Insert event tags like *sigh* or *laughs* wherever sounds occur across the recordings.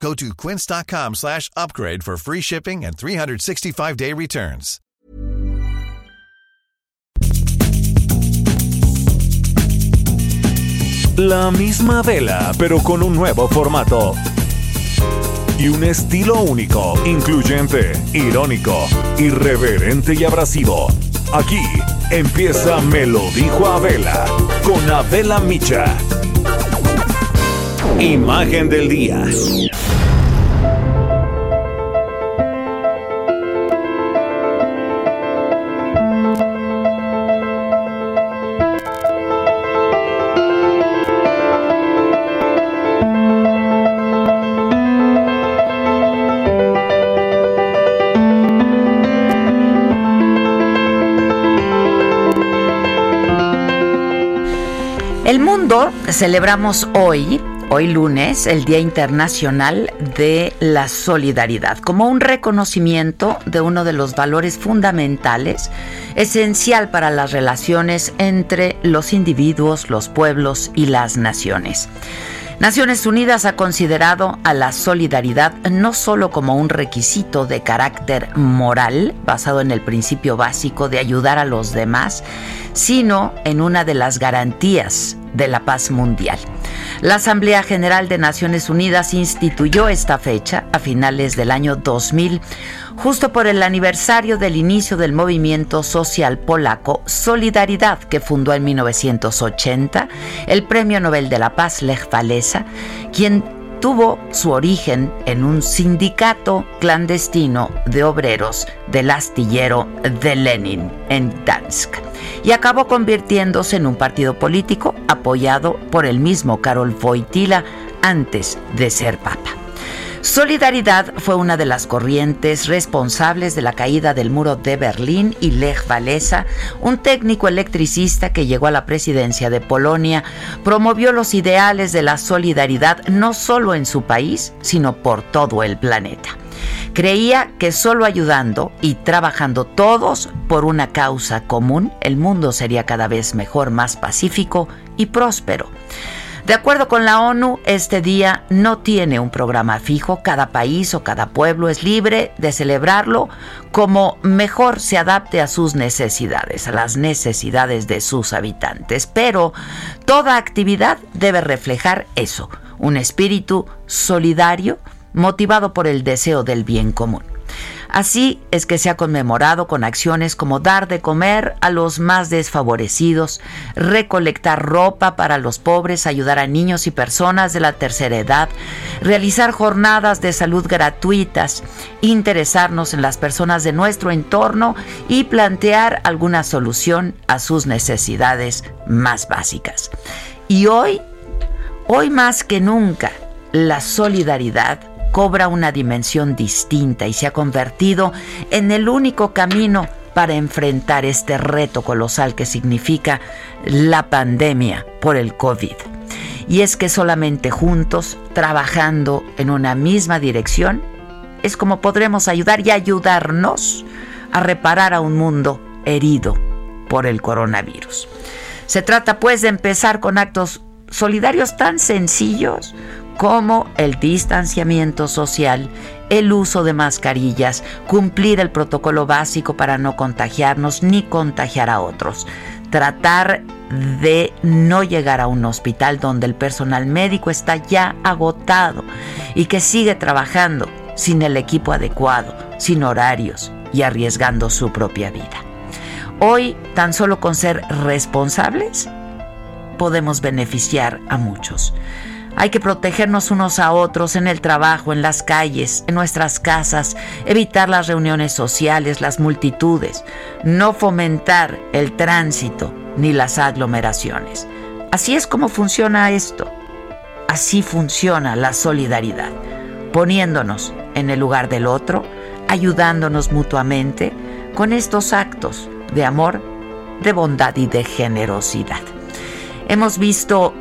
Go to quince.com slash upgrade for free shipping and 365-day returns. La misma vela, pero con un nuevo formato. Y un estilo único, incluyente, irónico, irreverente y abrasivo. Aquí empieza Me lo dijo Abela, con Abela Micha. Imagen del día. El mundo celebramos hoy, hoy lunes, el Día Internacional de la Solidaridad, como un reconocimiento de uno de los valores fundamentales, esencial para las relaciones entre los individuos, los pueblos y las naciones. Naciones Unidas ha considerado a la solidaridad no solo como un requisito de carácter moral, basado en el principio básico de ayudar a los demás, sino en una de las garantías de la paz mundial. La Asamblea General de Naciones Unidas instituyó esta fecha a finales del año 2000, justo por el aniversario del inicio del movimiento social polaco Solidaridad, que fundó en 1980 el Premio Nobel de la Paz Lech Walesa, quien tuvo su origen en un sindicato clandestino de obreros del astillero de Lenin en Dansk y acabó convirtiéndose en un partido político apoyado por el mismo Karol Wojtyla antes de ser papa. Solidaridad fue una de las corrientes responsables de la caída del muro de Berlín y Lech Walesa, un técnico electricista que llegó a la presidencia de Polonia, promovió los ideales de la solidaridad no solo en su país, sino por todo el planeta. Creía que solo ayudando y trabajando todos por una causa común, el mundo sería cada vez mejor, más pacífico y próspero. De acuerdo con la ONU, este día no tiene un programa fijo, cada país o cada pueblo es libre de celebrarlo como mejor se adapte a sus necesidades, a las necesidades de sus habitantes, pero toda actividad debe reflejar eso, un espíritu solidario motivado por el deseo del bien común. Así es que se ha conmemorado con acciones como dar de comer a los más desfavorecidos, recolectar ropa para los pobres, ayudar a niños y personas de la tercera edad, realizar jornadas de salud gratuitas, interesarnos en las personas de nuestro entorno y plantear alguna solución a sus necesidades más básicas. Y hoy, hoy más que nunca, la solidaridad cobra una dimensión distinta y se ha convertido en el único camino para enfrentar este reto colosal que significa la pandemia por el COVID. Y es que solamente juntos, trabajando en una misma dirección, es como podremos ayudar y ayudarnos a reparar a un mundo herido por el coronavirus. Se trata pues de empezar con actos solidarios tan sencillos como el distanciamiento social, el uso de mascarillas, cumplir el protocolo básico para no contagiarnos ni contagiar a otros, tratar de no llegar a un hospital donde el personal médico está ya agotado y que sigue trabajando sin el equipo adecuado, sin horarios y arriesgando su propia vida. Hoy, tan solo con ser responsables, podemos beneficiar a muchos. Hay que protegernos unos a otros en el trabajo, en las calles, en nuestras casas, evitar las reuniones sociales, las multitudes, no fomentar el tránsito ni las aglomeraciones. Así es como funciona esto. Así funciona la solidaridad, poniéndonos en el lugar del otro, ayudándonos mutuamente, con estos actos de amor, de bondad y de generosidad. Hemos visto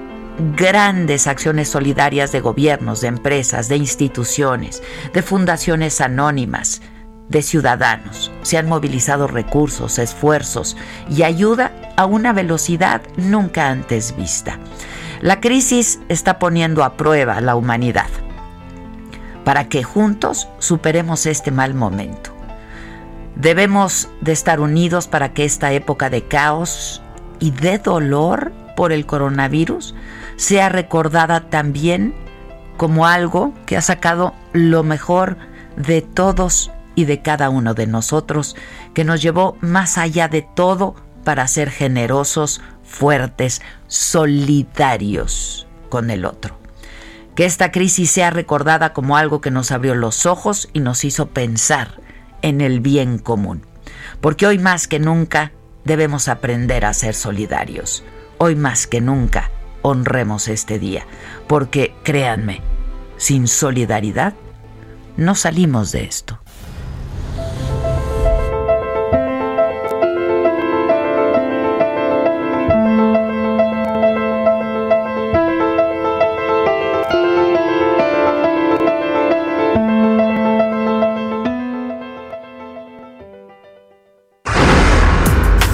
grandes acciones solidarias de gobiernos, de empresas, de instituciones, de fundaciones anónimas, de ciudadanos. Se han movilizado recursos, esfuerzos y ayuda a una velocidad nunca antes vista. La crisis está poniendo a prueba a la humanidad para que juntos superemos este mal momento. Debemos de estar unidos para que esta época de caos y de dolor por el coronavirus sea recordada también como algo que ha sacado lo mejor de todos y de cada uno de nosotros, que nos llevó más allá de todo para ser generosos, fuertes, solidarios con el otro. Que esta crisis sea recordada como algo que nos abrió los ojos y nos hizo pensar en el bien común. Porque hoy más que nunca debemos aprender a ser solidarios. Hoy más que nunca honremos este día. Porque créanme, sin solidaridad no salimos de esto.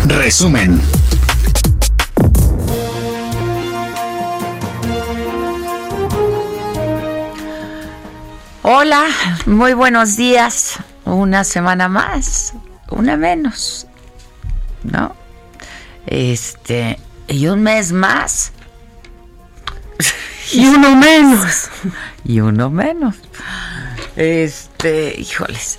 Resumen. Hola, muy buenos días. Una semana más, una menos, ¿no? Este, y un mes más. *laughs* Y uno menos. y uno menos. Este, híjoles.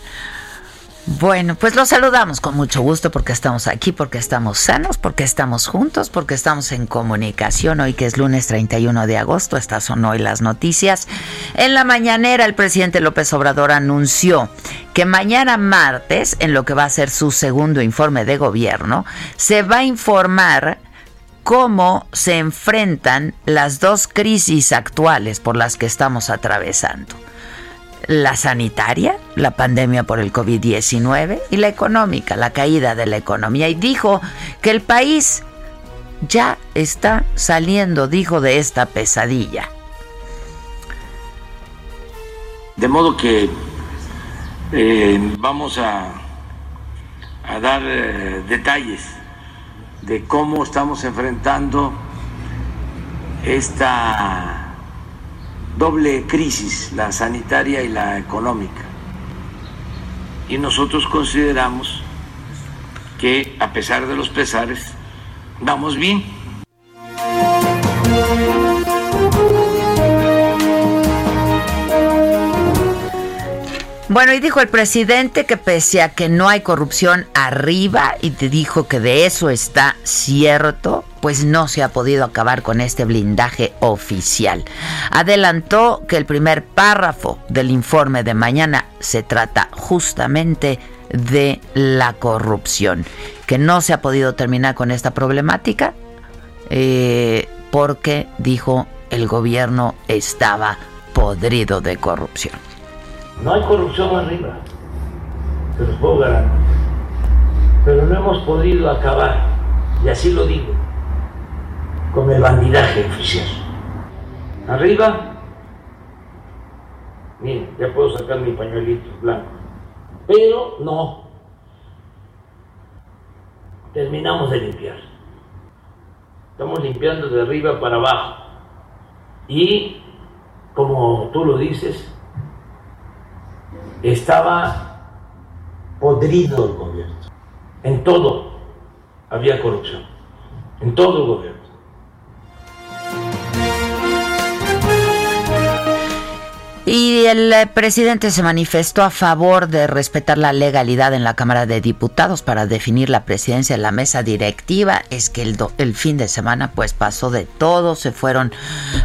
Bueno, pues los saludamos con mucho gusto porque estamos aquí, porque estamos sanos, porque estamos juntos, porque estamos en comunicación. Hoy que es lunes 31 de agosto, estas son hoy las noticias. En la mañanera el presidente López Obrador anunció que mañana martes, en lo que va a ser su segundo informe de gobierno, se va a informar cómo se enfrentan las dos crisis actuales por las que estamos atravesando la sanitaria, la pandemia por el COVID-19 y la económica, la caída de la economía. Y dijo que el país ya está saliendo, dijo, de esta pesadilla. De modo que eh, vamos a, dar eh, detalles de cómo estamos enfrentando esta doble crisis, la sanitaria y la económica. Y nosotros consideramos que a pesar de los pesares, vamos bien. Bueno, y dijo el presidente que pese a que no hay corrupción arriba, y te dijo que de eso está cierto, pues no se ha podido acabar con este blindaje oficial. Adelantó que el primer párrafo del informe de mañana se trata justamente de la corrupción, que no se ha podido terminar con esta problemática eh, porque, dijo, el gobierno estaba podrido de corrupción. No hay corrupción arriba, los. Pero no hemos podido acabar, y así lo digo, con el bandidaje oficial. Arriba, miren, ya puedo sacar mi pañuelito blanco. Pero no, terminamos de limpiar. Estamos limpiando de arriba para abajo. Y, como tú lo dices, estaba podrido el gobierno. En todo había corrupción, en todo el gobierno. Y el eh, presidente se manifestó a favor de respetar la legalidad en la Cámara de Diputados para definir la presidencia de la mesa directiva. Es que el, el, fin de semana pues pasó de todo, se fueron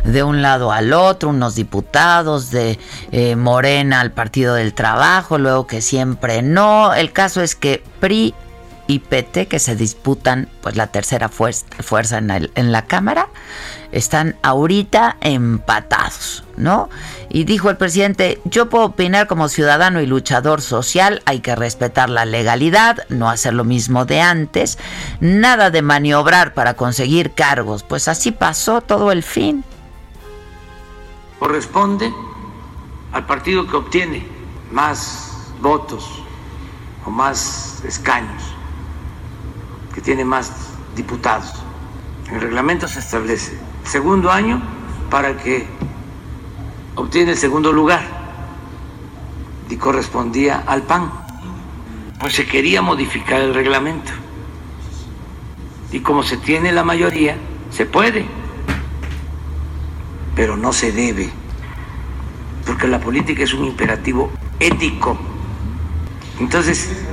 de un lado al otro, unos diputados de eh, Morena al Partido del Trabajo, luego que siempre no. El caso es que PRI, y PT, que se disputan pues la tercera fuerza en, en la Cámara, están ahorita empatados, ¿no? Y dijo el presidente, yo puedo opinar como ciudadano y luchador social, hay que respetar la legalidad, no hacer lo mismo de antes, nada de maniobrar para conseguir cargos, pues así pasó todo el fin. Corresponde al partido que obtiene más votos o más escaños, que tiene más diputados. El reglamento se establece segundo año para que obtiene el segundo lugar y correspondía al PAN. Pues se quería modificar el reglamento. Y como se tiene la mayoría, se puede, pero no se debe, porque la política es un imperativo ético. Entonces,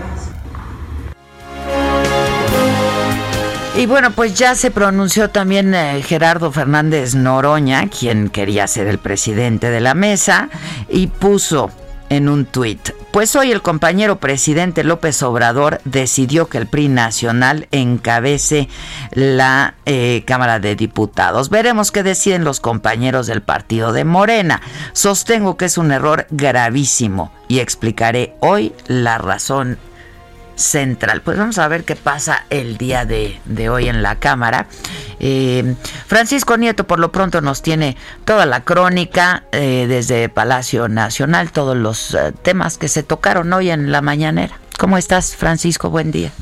Y bueno, pues ya se pronunció también eh, Gerardo Fernández Noroña, quien quería ser el presidente de la mesa, y puso en un tuit, pues hoy el compañero presidente López Obrador decidió que el PRI nacional encabece la eh, Cámara de Diputados. Veremos qué deciden los compañeros del partido de Morena. Sostengo que es un error gravísimo y explicaré hoy la razón central. Pues vamos a ver qué pasa el día de, hoy en la Cámara. Eh, Francisco Nieto por lo pronto nos tiene toda la crónica eh, desde Palacio Nacional, todos los eh, temas que se tocaron hoy en la mañanera. ¿Cómo estás, Francisco? Buen día.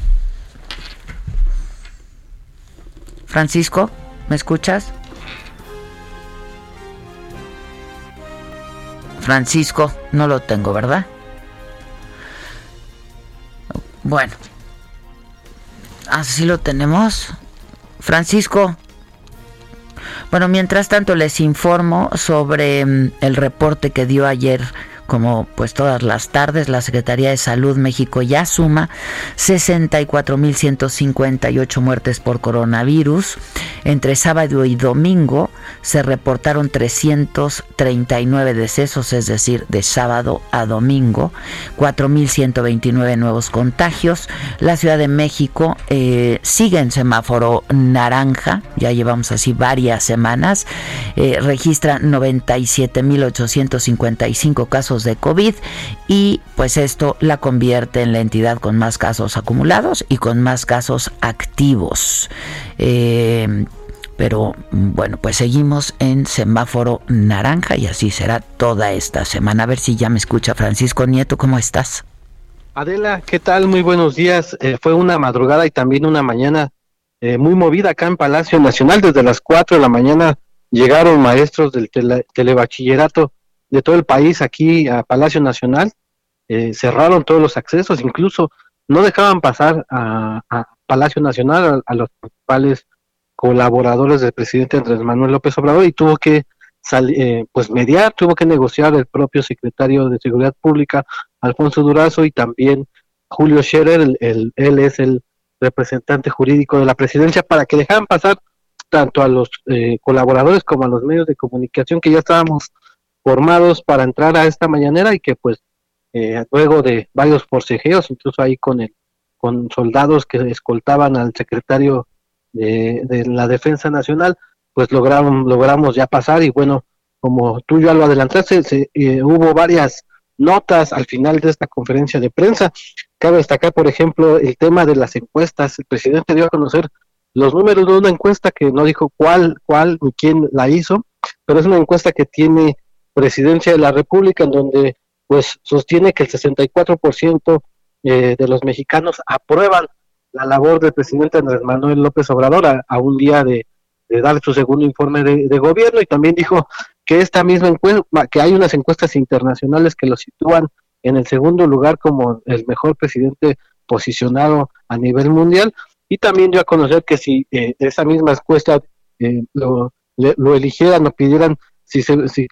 Francisco, ¿me escuchas? Francisco, no lo tengo, ¿verdad? Bueno, así lo tenemos. Francisco. Bueno, mientras tanto les informo sobre mm, el reporte que dio ayer como pues todas las tardes, la Secretaría de Salud México ya suma 64.158 muertes por coronavirus. Entre sábado y domingo se reportaron 339 decesos, es decir, de sábado a domingo, 4.129 nuevos contagios. La Ciudad de México eh, sigue en semáforo naranja, ya llevamos así varias semanas, eh, registra 97.855 casos de COVID y pues esto la convierte en la entidad con más casos acumulados y con más casos activos. Eh, pero bueno, pues seguimos en semáforo naranja y así será toda esta semana. A ver si ya me escucha Francisco Nieto, ¿cómo estás? Adela, ¿qué tal? Muy buenos días. Eh, fue una madrugada y también una mañana eh, muy movida acá en Palacio Nacional. Desde las 4 de la mañana llegaron maestros del telebachillerato de todo el país aquí a Palacio Nacional, eh, cerraron todos los accesos, incluso no dejaban pasar a, Palacio Nacional a, los principales colaboradores del presidente Andrés Manuel López Obrador y tuvo que eh, pues mediar, tuvo que negociar el propio secretario de Seguridad Pública, Alfonso Durazo, y también Julio Scherer, él es el representante jurídico de la presidencia, para que dejaran pasar tanto a los eh, colaboradores como a los medios de comunicación que ya estábamos formados para entrar a esta mañanera y que pues eh, luego de varios forcejeos, incluso ahí con el, con soldados que escoltaban al secretario de, la Defensa Nacional, pues logramos, logramos ya pasar y bueno, como tú ya lo adelantaste, se, eh, hubo varias notas al final de esta conferencia de prensa. Cabe destacar, por ejemplo, el tema de las encuestas. El presidente dio a conocer los números de una encuesta que no dijo cuál, cuál ni quién la hizo, pero es una encuesta que tiene presidencia de la República, en donde pues sostiene que el 64% eh, de los mexicanos aprueban la labor del presidente Andrés Manuel López Obrador a, un día de, dar su segundo informe de, gobierno. Y también dijo que esta misma encuesta, que hay unas encuestas internacionales que lo sitúan en el segundo lugar como el mejor presidente posicionado a nivel mundial. Y también dio a conocer que si eh, esa misma encuesta eh, lo, lo eligieran o pidieran si, se, si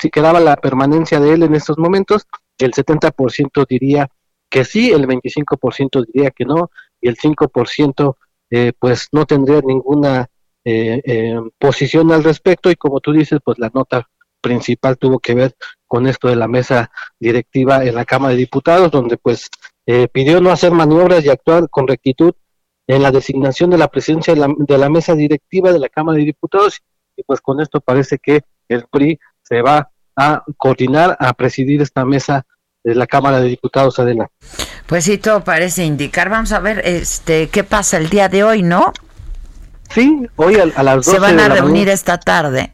si quedaba la permanencia de él en estos momentos, el 70% diría que sí, el 25% diría que no, y el 5% eh, pues no tendría ninguna eh, eh, posición al respecto, y como tú dices, pues la nota principal tuvo que ver con esto de la mesa directiva en la Cámara de Diputados, donde pues eh, pidió no hacer maniobras y actuar con rectitud en la designación de la presidencia de la, de la mesa directiva de la Cámara de Diputados y pues con esto parece que el PRI se va a coordinar, a presidir esta mesa de la Cámara de Diputados, Adela. Pues sí, todo parece indicar. Vamos a ver este qué pasa el día de hoy, ¿no? Sí, hoy a, las 12 Se van a reunir esta tarde.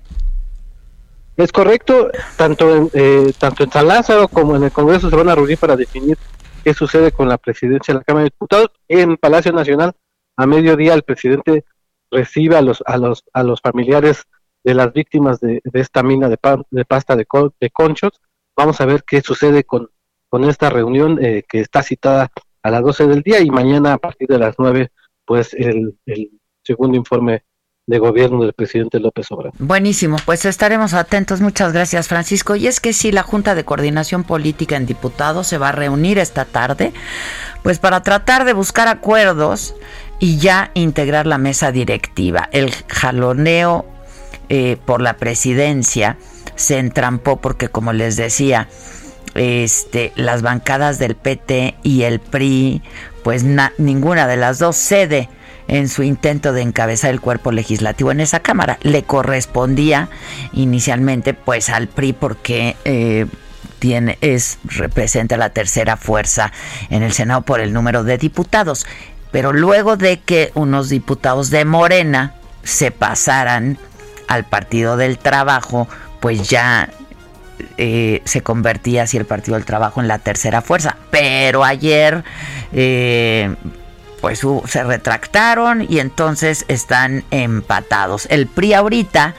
Es correcto, tanto en, eh, tanto en San Lázaro como en el Congreso se van a reunir para definir qué sucede con la presidencia de la Cámara de Diputados. En Palacio Nacional, a mediodía, el presidente recibe a los, a los, a los familiares de las víctimas de, esta mina de, de pasta de, de, conchos. Vamos a ver qué sucede con, con esta reunión eh, que está citada a las 12 del día y mañana a partir de las 9, pues el, el segundo informe de gobierno del presidente López Obrador. Buenísimo, pues estaremos atentos. Muchas gracias, Francisco. Y es que sí, la Junta de Coordinación Política en Diputados se va a reunir esta tarde, pues para tratar de buscar acuerdos y ya integrar la mesa directiva. El jaloneo eh, por la presidencia se entrampó porque, como les decía, este, las bancadas del PT y el PRI, pues ninguna de las dos cede en su intento de encabezar el cuerpo legislativo en esa Cámara. Le correspondía inicialmente pues al PRI porque eh, tiene, es, representa la tercera fuerza en el Senado por el número de diputados. Pero luego de que unos diputados de Morena se pasaran al Partido del Trabajo, pues ya eh, se convertía así el Partido del Trabajo en la tercera fuerza. Pero ayer eh, pues se retractaron y entonces están empatados. El PRI ahorita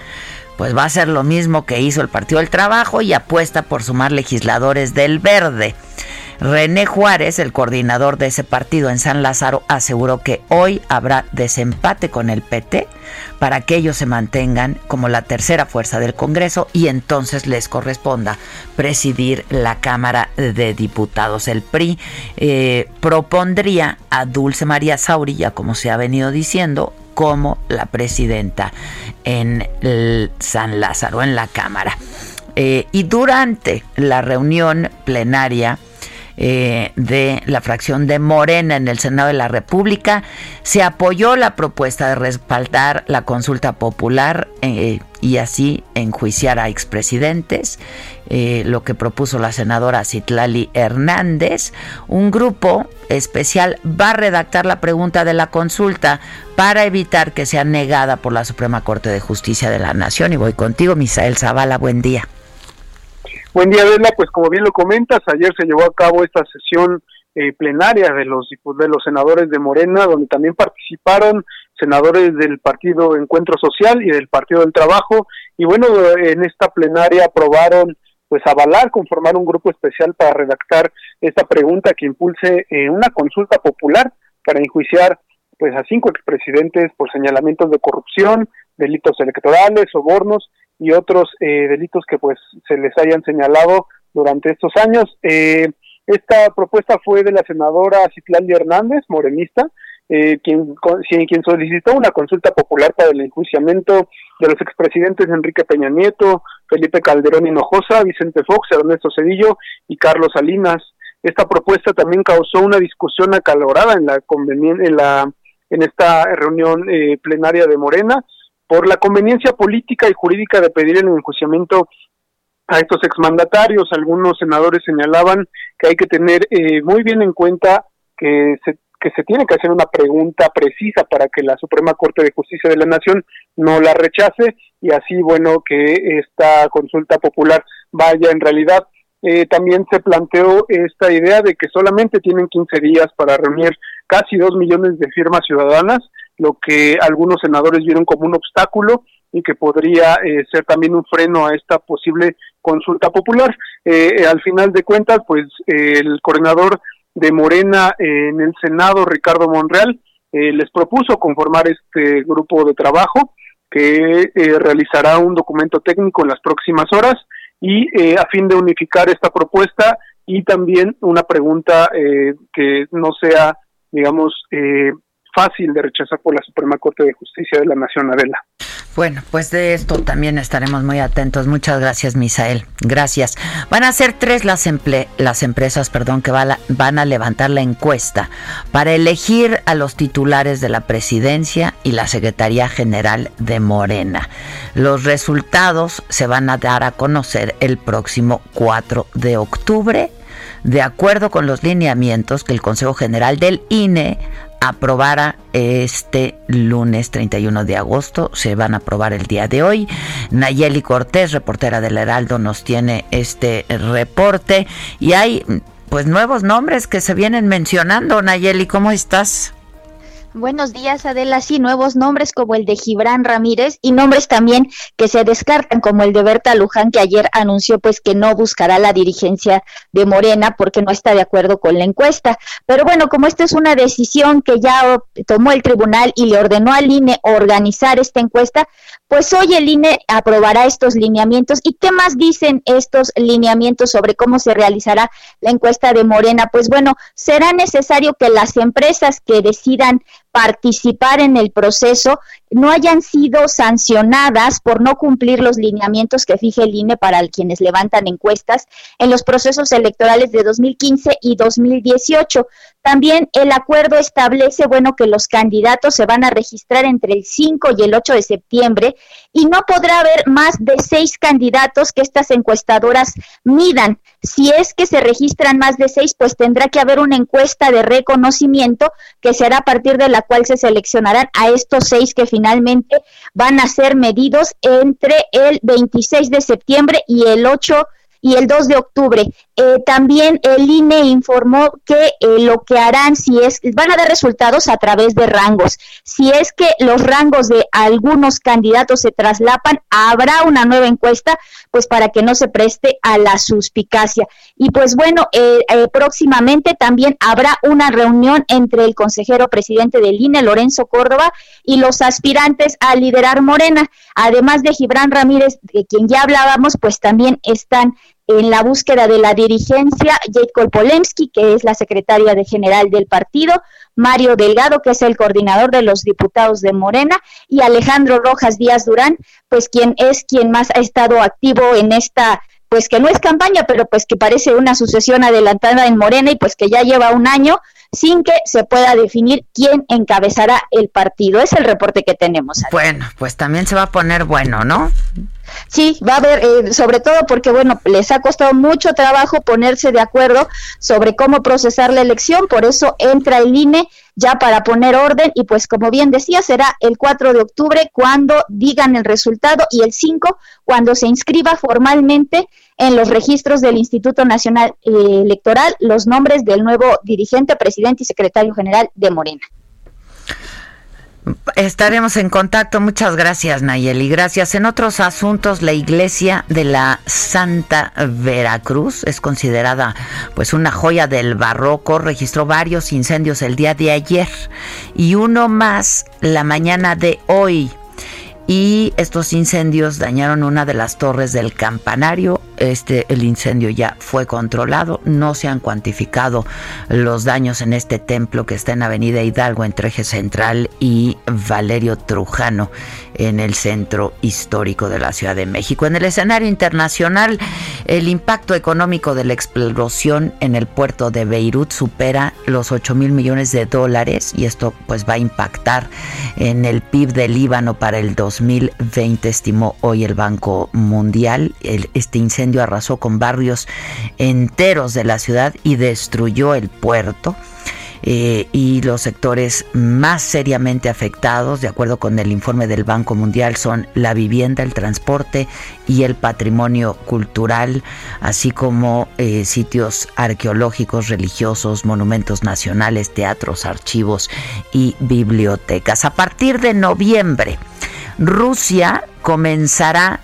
pues va a hacer lo mismo que hizo el Partido del Trabajo y apuesta por sumar legisladores del Verde. René Juárez, el coordinador de ese partido en San Lázaro, aseguró que hoy habrá desempate con el PT para que ellos se mantengan como la tercera fuerza del Congreso y entonces les corresponda presidir la Cámara de Diputados. El PRI eh, propondría a Dulce María Saurilla, como se ha venido diciendo, como la presidenta en San Lázaro, en la Cámara. Eh, y durante la reunión plenaria, eh, de la fracción de Morena en el Senado de la República, se apoyó la propuesta de respaldar la consulta popular eh, y así enjuiciar a expresidentes, eh, lo que propuso la senadora Citlali Hernández. Un grupo especial va a redactar la pregunta de la consulta para evitar que sea negada por la Suprema Corte de Justicia de la Nación. Y voy contigo, Misael Zavala, buen día. Buen día, Adela. Pues como bien lo comentas, ayer se llevó a cabo esta sesión eh, plenaria de los de los senadores de Morena, donde también participaron senadores del Partido Encuentro Social y del Partido del Trabajo. Y bueno, en esta plenaria aprobaron pues avalar, conformar un grupo especial para redactar esta pregunta que impulse eh, una consulta popular para enjuiciar pues a cinco expresidentes por señalamientos de corrupción, delitos electorales, sobornos y otros eh, delitos que pues se les hayan señalado durante estos años. Eh, esta propuesta fue de la senadora Citlali Hernández, morenista, eh, quien, quien solicitó una consulta popular para el enjuiciamiento de los expresidentes Enrique Peña Nieto, Felipe Calderón Hinojosa, Vicente Fox, Ernesto Cedillo y Carlos Salinas. Esta propuesta también causó una discusión acalorada en la en la en esta reunión plenaria de Morena, por la conveniencia política y jurídica de pedir el enjuiciamiento a estos exmandatarios. Algunos senadores señalaban que hay que tener eh, muy bien en cuenta que se, que se tiene que hacer una pregunta precisa para que la Suprema Corte de Justicia de la Nación no la rechace y así, bueno, que esta consulta popular vaya en realidad. Eh, también se planteó esta idea de que solamente tienen 15 días para reunir casi dos millones de firmas ciudadanas lo que algunos senadores vieron como un obstáculo y que podría eh, ser también un freno a esta posible consulta popular. Eh, eh, al final de cuentas, pues el coordinador de Morena en el Senado, Ricardo Monreal, les propuso conformar este grupo de trabajo que realizará un documento técnico en las próximas horas y a fin de unificar esta propuesta y también una pregunta que no sea, digamos, fácil de rechazar por la Suprema Corte de Justicia de la Nación Adela. Bueno, pues de esto también estaremos muy atentos. Muchas gracias, Misael. Gracias. Van a ser tres las, las empresas perdón, que van a levantar la encuesta para elegir a los titulares de la presidencia y la Secretaría General de Morena. Los resultados se van a dar a conocer el próximo 4 de octubre de acuerdo con los lineamientos que el Consejo General del INE aprobara este lunes 31 de agosto. Se van a aprobar el día de hoy. Nayeli Cortés, reportera del Heraldo, nos tiene este reporte. Y hay pues nuevos nombres que se vienen mencionando. Nayeli, ¿cómo estás? Buenos días, Adela. Sí, nuevos nombres como el de Gibran Ramírez y nombres también que se descartan como el de Berta Luján, que ayer anunció pues que no buscará la dirigencia de Morena porque no está de acuerdo con la encuesta. Pero bueno, como esta es una decisión que ya tomó el tribunal y le ordenó al INE organizar esta encuesta, pues hoy el INE aprobará estos lineamientos. ¿Y qué más dicen estos lineamientos sobre cómo se realizará la encuesta de Morena? Pues bueno, será necesario que las empresas que decidan participar en el proceso no hayan sido sancionadas por no cumplir los lineamientos que fije el INE para quienes levantan encuestas en los procesos electorales de 2015 y 2018. También el acuerdo establece, bueno, que los candidatos se van a registrar entre el 5 y el 8 de septiembre y no podrá haber más de seis candidatos que estas encuestadoras midan. Si es que se registran más de seis, pues tendrá que haber una encuesta de reconocimiento que será a partir de la cual se seleccionarán a estos seis que finalmente van a ser medidos entre el 26 de septiembre y el 8 y el 2 de octubre. Eh, también el INE informó que eh, lo que harán si es, van a dar resultados a través de rangos. Si es que los rangos de algunos candidatos se traslapan, habrá una nueva encuesta, pues para que no se preste a la suspicacia. Y pues bueno, eh, próximamente también habrá una reunión entre el consejero presidente del INE, Lorenzo Córdoba, y los aspirantes a liderar Morena. Además de Gibran Ramírez, de quien ya hablábamos, pues también están en la búsqueda de la dirigencia, Jacob Polemski, que es la secretaria de general del partido, Mario Delgado, que es el coordinador de los diputados de Morena, y Alejandro Rojas Díaz Durán, pues quien es quien más ha estado activo en esta pues que no es campaña, pero pues que parece una sucesión adelantada en Morena y pues que ya lleva un año sin que se pueda definir quién encabezará el partido. Es el reporte que tenemos. Bueno, pues también se va a poner bueno, ¿no? Sí, va a haber, eh, sobre todo porque, bueno, les ha costado mucho trabajo ponerse de acuerdo sobre cómo procesar la elección, por eso entra el INE ya para poner orden y pues como bien decía, será el 4 de octubre cuando digan el resultado y el 5 cuando se inscriba formalmente en los registros del Instituto Nacional eh, Electoral los nombres del nuevo dirigente, presidente y secretario general de Morena. Estaremos en contacto. Muchas gracias, Nayeli. Gracias. En otros asuntos, la iglesia de la Santa Veracruz es considerada pues una joya del barroco. Registró varios incendios el día de ayer y uno más la mañana de hoy y estos incendios dañaron una de las torres del campanario. Este el incendio ya fue controlado, no se han cuantificado los daños en este templo que está en Avenida Hidalgo entre Eje Central y Valerio Trujano en el centro histórico de la Ciudad de México. En el escenario internacional, el impacto económico de la explosión en el puerto de Beirut supera los 8 mil millones de dólares y esto pues va a impactar en el PIB del Líbano para el 2020, estimó hoy el Banco Mundial. este incendio arrasó con barrios enteros de la ciudad y destruyó el puerto. Eh, y los sectores más seriamente afectados, de acuerdo con el informe del Banco Mundial, son la vivienda, el transporte y el patrimonio cultural, así como eh, sitios arqueológicos, religiosos, monumentos nacionales, teatros, archivos y bibliotecas. A partir de noviembre, Rusia comenzará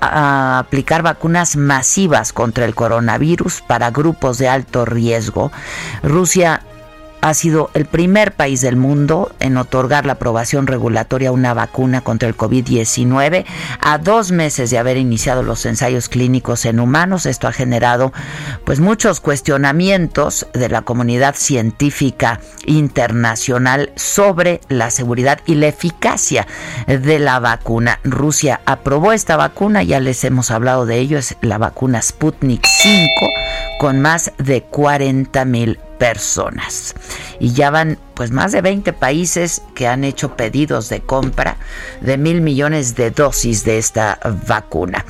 a aplicar vacunas masivas contra el coronavirus para grupos de alto riesgo. Rusia ha sido el primer país del mundo en otorgar la aprobación regulatoria a una vacuna contra el COVID-19 a dos meses de haber iniciado los ensayos clínicos en humanos. Esto ha generado pues muchos cuestionamientos de la comunidad científica internacional sobre la seguridad y la eficacia de la vacuna. Rusia aprobó esta vacuna, ya les hemos hablado de ello, es la vacuna Sputnik 5 con más de 40 mil personas. Y ya van pues más de 20 países que han hecho pedidos de compra de mil millones de dosis de esta vacuna.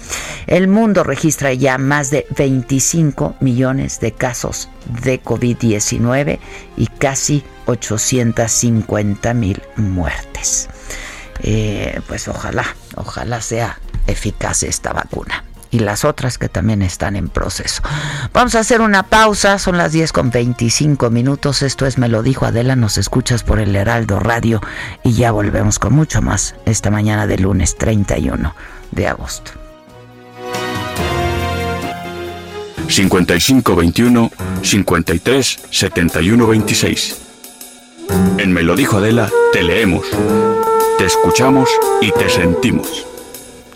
El mundo registra ya más de 25 millones de casos de COVID-19 y casi 850 mil muertes. Eh, pues ojalá, ojalá sea eficaz esta vacuna y las otras que también están en proceso. Vamos a hacer una pausa, son las 10 con 25 minutos. Esto es Me lo dijo Adela, nos escuchas por el Heraldo Radio y ya volvemos con mucho más esta mañana de lunes 31 de agosto. 5521 53 71 26. En Me lo dijo Adela, te leemos, te escuchamos y te sentimos.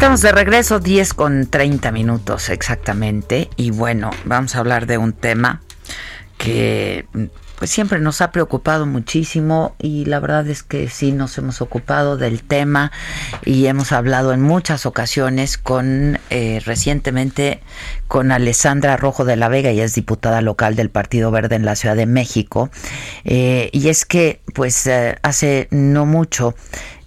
Estamos de regreso, 10 con 30 minutos exactamente. Y bueno, vamos a hablar de un tema que pues siempre nos ha preocupado muchísimo y la verdad es que sí nos hemos ocupado del tema y hemos hablado en muchas ocasiones con eh, recientemente con Alessandra Rojo de la Vega, ella es diputada local del Partido Verde en la Ciudad de México eh, y es que pues eh, hace no mucho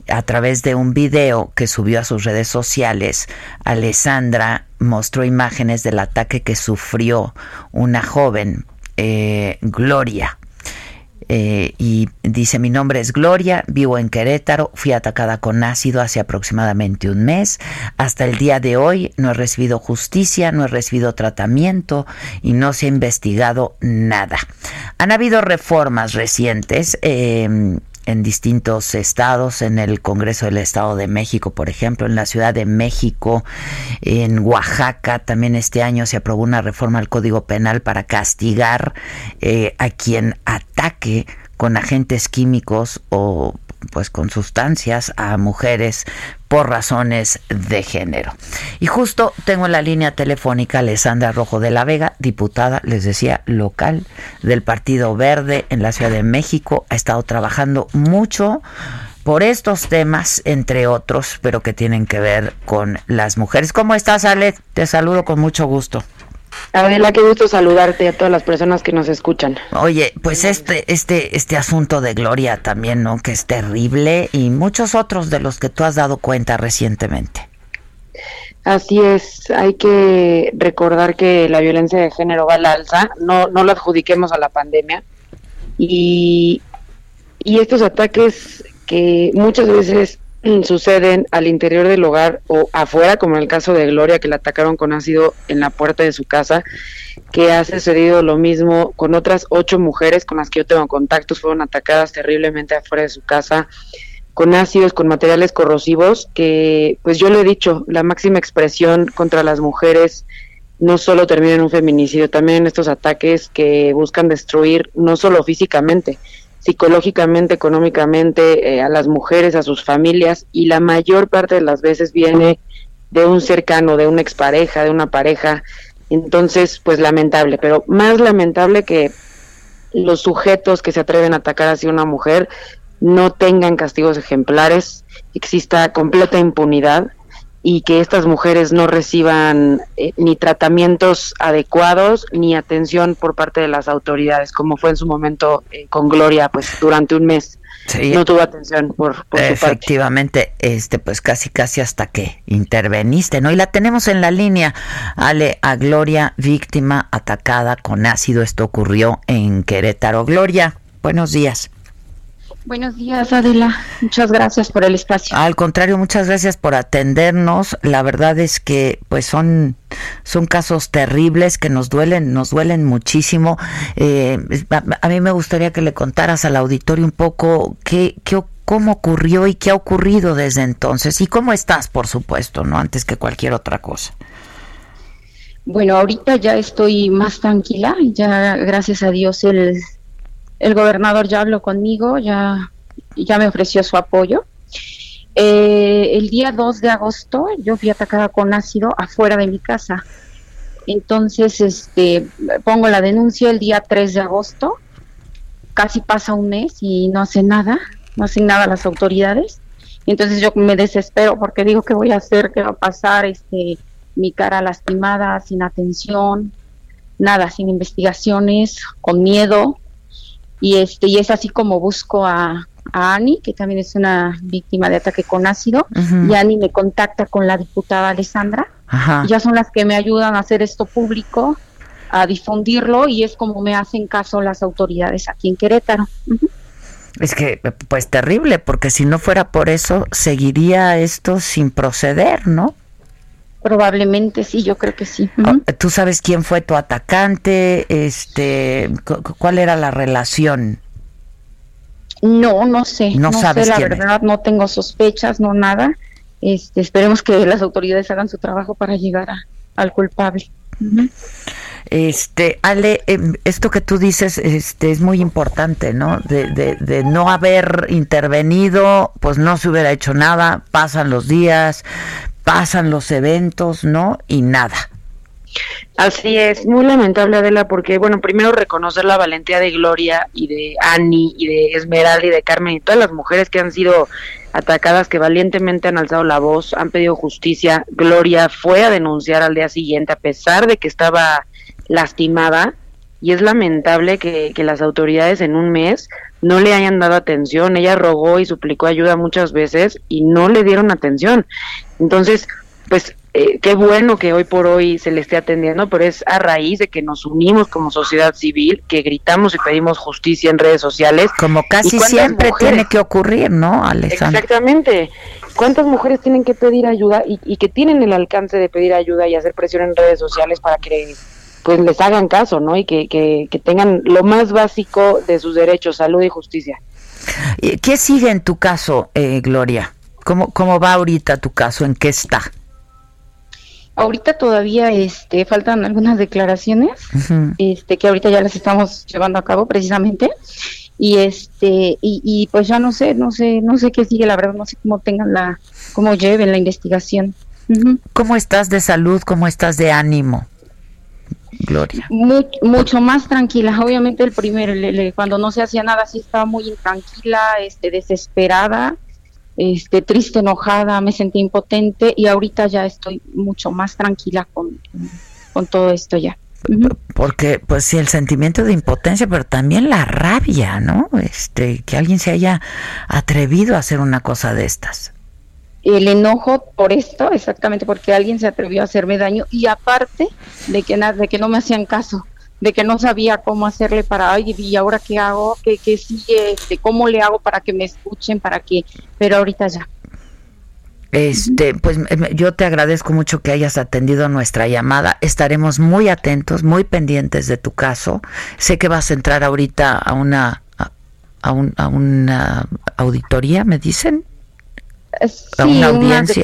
a través de un video que subió a sus redes sociales, Alessandra mostró imágenes del ataque que sufrió una joven, eh, Gloria. Eh, y dice, mi nombre es Gloria, vivo en Querétaro, fui atacada con ácido hace aproximadamente un mes. Hasta el día de hoy no he recibido justicia, no he recibido tratamiento y no se ha investigado nada. Han habido reformas recientes. Eh, en distintos estados, en el Congreso del Estado de México, por ejemplo, en la Ciudad de México, en Oaxaca, también este año se aprobó una reforma al Código Penal para castigar eh, a quien ataque con agentes químicos o pues con sustancias a mujeres por razones de género. Y justo tengo en la línea telefónica a Alessandra Rojo de la Vega, diputada, les decía, local del Partido Verde en la Ciudad de México. Ha estado trabajando mucho por estos temas, entre otros, pero que tienen que ver con las mujeres. ¿Cómo estás, Ale? Te saludo con mucho gusto. Adela, qué gusto saludarte a todas las personas que nos escuchan. Oye, pues este, este, este asunto de Gloria también, ¿no? Que es terrible y muchos otros de los que tú has dado cuenta recientemente. Así es, hay que recordar que la violencia de género va al alza, no, no lo adjudiquemos a la pandemia y, y estos ataques que muchas veces suceden al interior del hogar o afuera, como en el caso de Gloria, que la atacaron con ácido en la puerta de su casa, que ha sucedido lo mismo con otras ocho mujeres con las que yo tengo contactos, fueron atacadas terriblemente afuera de su casa con ácidos, con materiales corrosivos, que pues yo lo he dicho, la máxima expresión contra las mujeres no solo termina en un feminicidio, también en estos ataques que buscan destruir no solo físicamente, psicológicamente, económicamente eh, a las mujeres, a sus familias y la mayor parte de las veces viene de un cercano, de una expareja, de una pareja. Entonces, pues lamentable, pero más lamentable que los sujetos que se atreven a atacar así a una mujer no tengan castigos ejemplares, exista completa impunidad y que estas mujeres no reciban eh, ni tratamientos adecuados ni atención por parte de las autoridades, como fue en su momento eh, con Gloria, pues durante un mes. No tuvo atención por, por Efectivamente, este, pues casi casi hasta que interveniste, ¿no? Y la tenemos en la línea, Ale, a Gloria, víctima atacada con ácido. Esto ocurrió en Querétaro. Gloria, buenos días. Buenos días, Adela. Muchas gracias por el espacio. Al contrario, muchas gracias por atendernos. La verdad es que pues son son casos terribles que nos duelen, nos duelen muchísimo. Eh, a, mí me gustaría que le contaras al auditorio un poco qué, qué cómo ocurrió y qué ha ocurrido desde entonces y cómo estás, por supuesto, no antes que cualquier otra cosa. Bueno, ahorita ya estoy más tranquila, ya gracias a Dios el el gobernador ya habló conmigo, ya, ya me ofreció su apoyo. Eh, el día 2 de agosto yo fui atacada con ácido afuera de mi casa. Entonces, este, pongo la denuncia el día 3 de agosto. Casi pasa un mes y no hace nada, no hacen nada las autoridades. Entonces yo me desespero porque digo, ¿qué voy a hacer? ¿Qué va a pasar? Este, mi cara lastimada, sin atención, nada, sin investigaciones, con miedo y este y es así como busco a, a Ani, que también es una víctima de ataque con ácido, y Ani me contacta con la diputada Alessandra. Ajá. Ya son las que me ayudan a hacer esto público, a difundirlo, y es como me hacen caso las autoridades aquí en Querétaro. Es que, pues terrible, porque si no fuera por eso, seguiría esto sin proceder, ¿no? Probablemente sí, yo creo que sí. Ah, ¿Tú sabes quién fue tu atacante? Este, ¿cuál era la relación? No, no sé. No, sabes sé, la verdad, no tengo sospechas, no nada. Este, esperemos que las autoridades hagan su trabajo para llegar al culpable. Este, Ale, em, esto que tú dices este, es muy importante, ¿no? De, de, de, no haber intervenido, pues no se hubiera hecho nada, pasan los días, pasan los eventos, ¿no? Y nada. Así es, muy lamentable Adela, porque bueno, primero reconocer la valentía de Gloria y de Annie y de Esmeralda y de Carmen y todas las mujeres que han sido atacadas, que valientemente han alzado la voz, han pedido justicia. Gloria fue a denunciar al día siguiente a pesar de que estaba lastimada y es lamentable que, que las autoridades en un mes no le hayan dado atención. Ella rogó y suplicó ayuda muchas veces y no le dieron atención. Entonces, pues eh, qué bueno que hoy por hoy se le esté atendiendo, pero es a raíz de que nos unimos como sociedad civil, que gritamos y pedimos justicia en redes sociales. Como casi siempre tiene que ocurrir, ¿no, Alessandra? Exactamente. ¿Cuántas mujeres tienen que pedir ayuda y, y que tienen el alcance de pedir ayuda y hacer presión en redes sociales para que pues les hagan caso, ¿no? Y que, que, que tengan lo más básico de sus derechos, salud y justicia. ¿Qué sigue en tu caso, eh, Gloria? ¿Cómo, ¿Cómo va ahorita tu caso? ¿En qué está? Ahorita todavía este, faltan algunas declaraciones, este, que ahorita ya las estamos llevando a cabo precisamente, y este, y, y, pues ya no sé, no sé, no sé qué sigue, la verdad, no sé cómo tengan la, cómo lleven la investigación. ¿Cómo estás de salud? ¿Cómo estás de ánimo? Gloria. mucho más tranquila. *laughs* Obviamente el primero, cuando no se hacía nada, sí estaba muy intranquila, este, desesperada, este, triste, enojada, me sentí impotente y ahorita ya estoy mucho más tranquila con, con todo esto ya. Porque, pues sí, el sentimiento de impotencia, pero también la rabia, ¿no? Este, que alguien se haya atrevido a hacer una cosa de estas el enojo por esto, exactamente porque alguien se atrevió a hacerme daño y aparte de que, de que no me hacían caso, de que no sabía cómo hacerle para, ay, y ahora qué hago, qué, qué sigue, de cómo le hago para que me escuchen, para que, pero ahorita ya. Este, pues yo te agradezco mucho que hayas atendido nuestra llamada. Estaremos muy atentos, muy pendientes de tu caso. Sé que vas a entrar ahorita a una a, un, a una auditoría, me dicen una audiencia,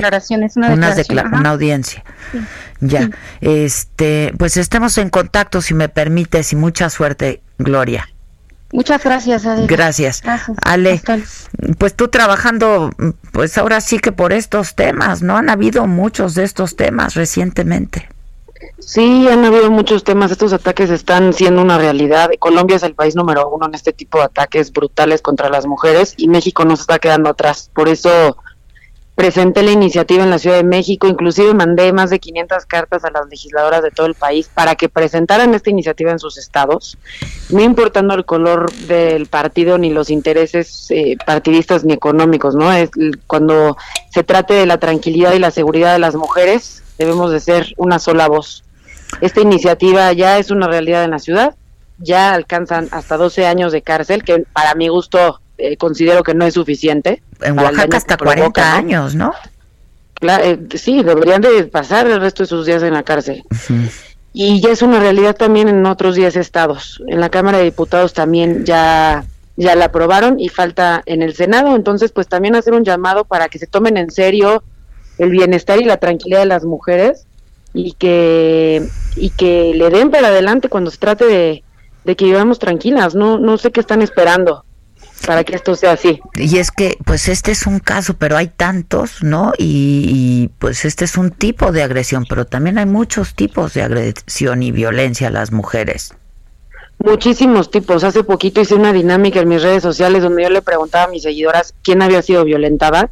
una, audiencia. Ya, este, pues estemos en contacto si me permites y mucha suerte, Gloria. Muchas gracias, Gracias. Ale, pues tú trabajando, pues ahora sí que por estos temas, ¿no? Han habido muchos de estos temas recientemente. Sí, han habido muchos temas. Estos ataques están siendo una realidad. Colombia es el país número uno en este tipo de ataques brutales contra las mujeres y México nos está quedando atrás. Por eso presenté la iniciativa en la Ciudad de México, inclusive mandé más de 500 cartas a las legisladoras de todo el país para que presentaran esta iniciativa en sus estados, no importando el color del partido ni los intereses eh, partidistas ni económicos, ¿no? Es, cuando se trate de la tranquilidad y la seguridad de las mujeres, debemos de ser una sola voz. Esta iniciativa ya es una realidad en la ciudad, ya alcanzan hasta 12 años de cárcel, que para mi gusto eh, considero que no es suficiente. En Oaxaca hasta 40 años, ¿no? Eh, sí, deberían de pasar el resto de sus días en la cárcel. Y ya es una realidad también en otros 10 estados. En la Cámara de Diputados también ya ya la aprobaron y falta en el Senado, entonces pues también hacer un llamado para que se tomen en serio el bienestar y la tranquilidad de las mujeres y que y que le den para adelante cuando se trate de, de que vivamos tranquilas, no no sé qué están esperando para que esto sea así. Y es que, pues este es un caso, pero hay tantos, ¿no? Y, pues este es un tipo de agresión, pero también hay muchos tipos de agresión y violencia a las mujeres. Muchísimos tipos. Hace poquito hice una dinámica en mis redes sociales donde yo le preguntaba a mis seguidoras quién había sido violentada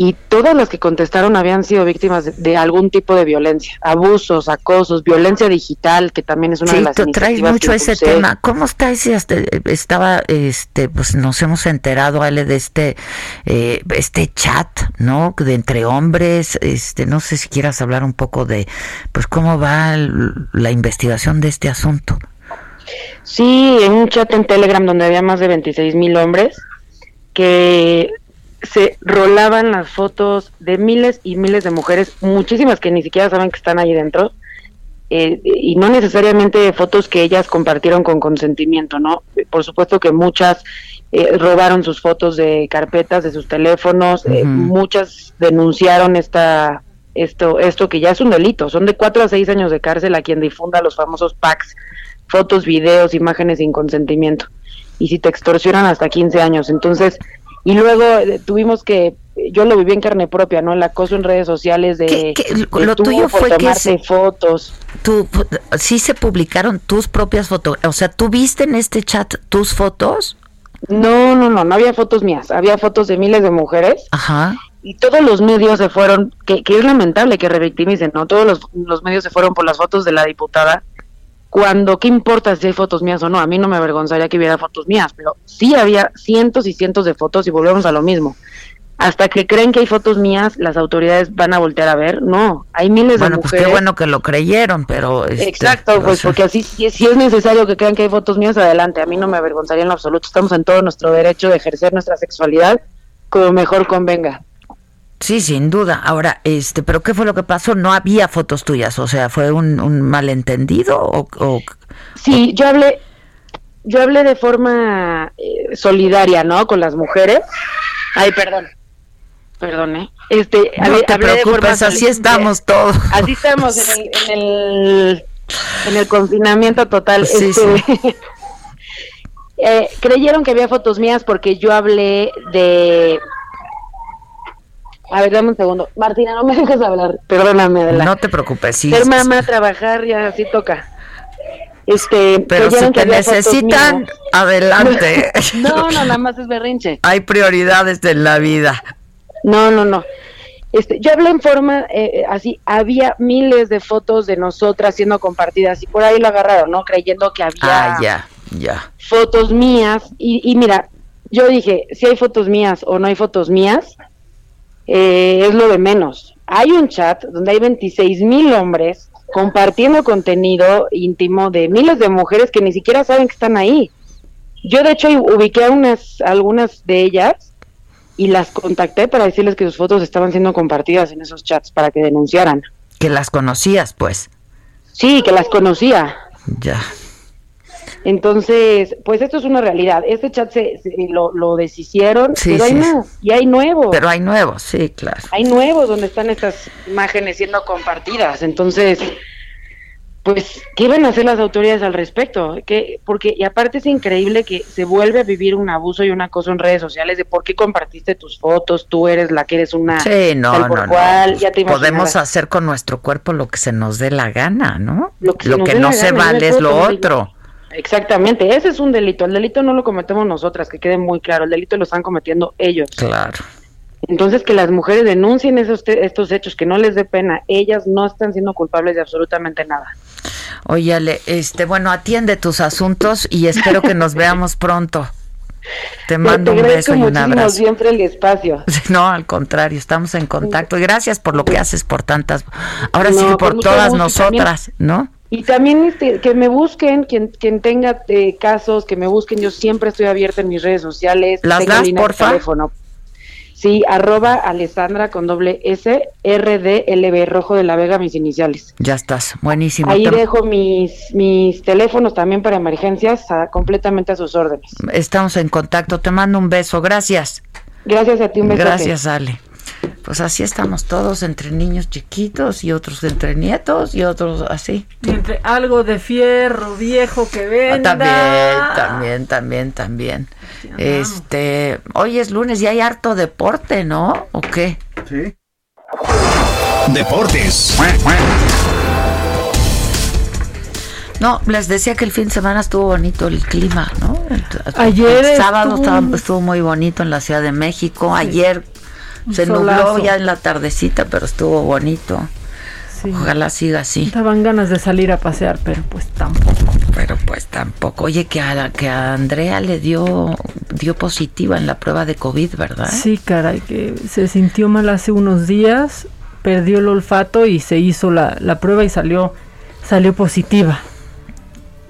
y todas las que contestaron habían sido víctimas de, algún tipo de violencia, abusos, acosos, violencia digital, que también es una de las tú traes mucho ese tema. ¿Cómo está ese? Estaba, este, pues nos hemos enterado, Ale, de este, eh, este chat, ¿no? De entre hombres, este, no sé si quieras hablar un poco de, pues cómo va la investigación de este asunto. Sí, en un chat en Telegram donde había más de 26 mil hombres que se rolaban las fotos de miles y miles de mujeres, muchísimas que ni siquiera saben que están ahí dentro, eh, y no necesariamente fotos que ellas compartieron con consentimiento, ¿no? Por supuesto que muchas eh, robaron sus fotos de carpetas, de sus teléfonos, eh, muchas denunciaron esta esto esto que ya es un delito, son de cuatro a seis años de cárcel a quien difunda los famosos packs, fotos, videos, imágenes sin consentimiento, y si te extorsionan hasta 15 años, entonces y luego eh, tuvimos que yo lo viví en carne propia, ¿no? El acoso en redes sociales de, lo tuyo fue que se, fotos. Tú, sí se publicaron tus propias fotos, o sea, ¿tú viste en este chat tus fotos? No, no, no, no había fotos mías, había fotos de miles de mujeres. Ajá. Y todos los medios se fueron, que, que es lamentable que revictimicen, ¿no? Todos los, los medios se fueron por las fotos de la diputada cuando, ¿qué importa si hay fotos mías o no? A mí no me avergonzaría que hubiera fotos mías, pero sí había cientos y cientos de fotos y volvemos a lo mismo. Hasta que creen que hay fotos mías, las autoridades van a voltear a ver. No, hay miles de mujeres. Bueno, pues qué bueno que lo creyeron, pero... Este, Exacto, pues porque así, si, es necesario que crean que hay fotos mías, adelante. A mí no me avergonzaría en lo absoluto. Estamos en todo nuestro derecho de ejercer nuestra sexualidad como mejor convenga. Sí, sin duda. Ahora, este, pero ¿qué fue lo que pasó? No había fotos tuyas, o sea, fue un, malentendido o, Sí, yo hablé, yo hablé de forma eh, solidaria, ¿no? Con las mujeres. Ay, perdón, perdón, ¿eh? Este, no te preocupes, así estamos todos. Así estamos en el, en el, en el confinamiento total. Sí, este, sí. *laughs* eh, creyeron que había fotos mías porque yo hablé de a ver, dame un segundo. Martina, no me dejes hablar. Perdóname, Adela. No te preocupes, sí. Ser mamá, trabajar, ya así toca. Este, pero si te necesitan, adelante. *laughs* no, no, nada más es berrinche. Hay prioridades en la vida. No, no, no. Este, yo hablé en forma eh, eh, así, había miles de fotos de nosotras siendo compartidas y por ahí lo agarraron, ¿no? Creyendo que había ah, ya, ya. fotos mías y, y mira, yo dije, si hay fotos mías o no hay fotos mías, eh, es lo de menos. Hay un chat donde hay 26 mil hombres compartiendo contenido íntimo de miles de mujeres que ni siquiera saben que están ahí. Yo de hecho ubiqué a unas, algunas de ellas y las contacté para decirles que sus fotos estaban siendo compartidas en esos chats para que denunciaran. Que las conocías, pues. Sí, que las conocía. Ya. Entonces, pues esto es una realidad. Este chat se, lo, lo deshicieron, pero hay más, y hay nuevos. Pero hay nuevos, sí, claro. Hay nuevos donde están estas imágenes siendo compartidas. Entonces, pues, ¿qué van a hacer las autoridades al respecto? ¿Qué? Porque, y aparte es increíble que se vuelve a vivir un abuso y una cosa en redes sociales de por qué compartiste tus fotos, tú eres la que eres una... Sí, no, no, no. Podemos hacer con nuestro cuerpo lo que se nos dé la gana, ¿no? Lo que, no se vale es lo otro. Exactamente, ese es un delito. El delito no lo cometemos nosotras, que quede muy claro. El delito lo están cometiendo ellos. Claro. Entonces, que las mujeres denuncien esos estos hechos, que no les dé pena. Ellas no están siendo culpables de absolutamente nada. Óyale, este, bueno, atiende tus asuntos y espero que nos veamos pronto. Te mando un beso y un abrazo. siempre el espacio. *laughs* No, al contrario, estamos en contacto. Gracias por lo que haces por tantas, ahora sí por todas nosotras, ¿no? Y también este, que me busquen, quien, quien tenga eh, casos, que me busquen, yo siempre estoy abierta en mis redes sociales. Las das, porfa. Teléfono. Sí, arroba Alessandra con doble S, RDLB, Rojo de la Vega, mis iniciales. Ya estás, buenísimo. Ahí dejo mis, mis teléfonos también para emergencias, completamente a sus órdenes. Estamos en contacto, te mando un beso, gracias. Gracias a ti, un beso. Gracias, Ale. Pues así estamos todos, entre niños chiquitos y otros entre nietos y otros así. Y entre algo de fierro viejo que venda. también, también, también, también. Este, hoy es lunes y hay harto deporte, ¿no? ¿O qué? Sí. Deportes. No, les decía que el fin de semana estuvo bonito el clima, ¿no? Ayer el sábado estuvo... estuvo muy bonito en la Ciudad de México. Ayer se nubló ya en la tardecita, pero estuvo bonito. Ojalá siga así. Estaban ganas de salir a pasear, pero pues tampoco. Pero pues tampoco. Oye, que a, que a Andrea le dio, dio positiva en la prueba de COVID, ¿verdad? Sí, caray, que se sintió mal hace unos días, perdió el olfato y se hizo la, la prueba y salió, salió positiva.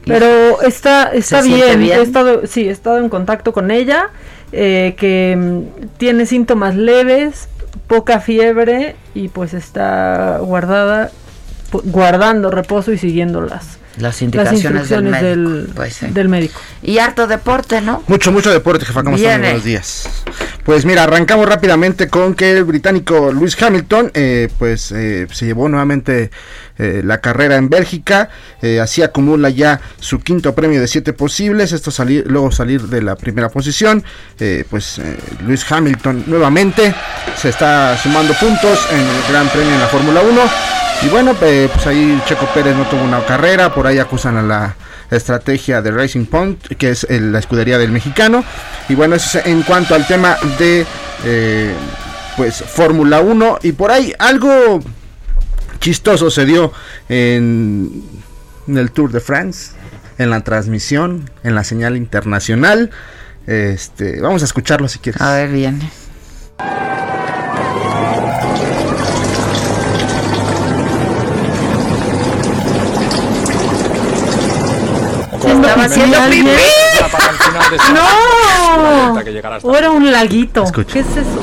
Pero está, está bien. He estado, sí, he estado en contacto con ella, eh, que mm, tiene síntomas leves, poca fiebre y pues está guardada, guardando reposo y siguiendo las, las indicaciones del, médico. Pues del, médico. Y harto deporte, ¿no? Mucho, mucho deporte, jefa, como están los días. Pues mira, arrancamos rápidamente con que el británico Lewis Hamilton, eh, pues eh, se llevó nuevamente eh, la carrera en Bélgica, así acumula ya su quinto premio de siete posibles, esto salir, luego salir de la primera posición, pues Lewis Hamilton nuevamente se está sumando puntos en el Gran Premio en la Fórmula 1. Y bueno, pues ahí Checo Pérez no tuvo una carrera, por ahí acusan a la estrategia de Racing Point, que es la escudería del mexicano. Y bueno, eso es en cuanto al tema de eh, pues Fórmula 1. Y por ahí algo chistoso se dio en, en, el Tour de France, en la transmisión, en la señal internacional. Este, vamos a escucharlo si quieres. A ver, bien. Estaba haciendo pipí. *laughs* ¡No! O era un laguito. ¿Qué es eso?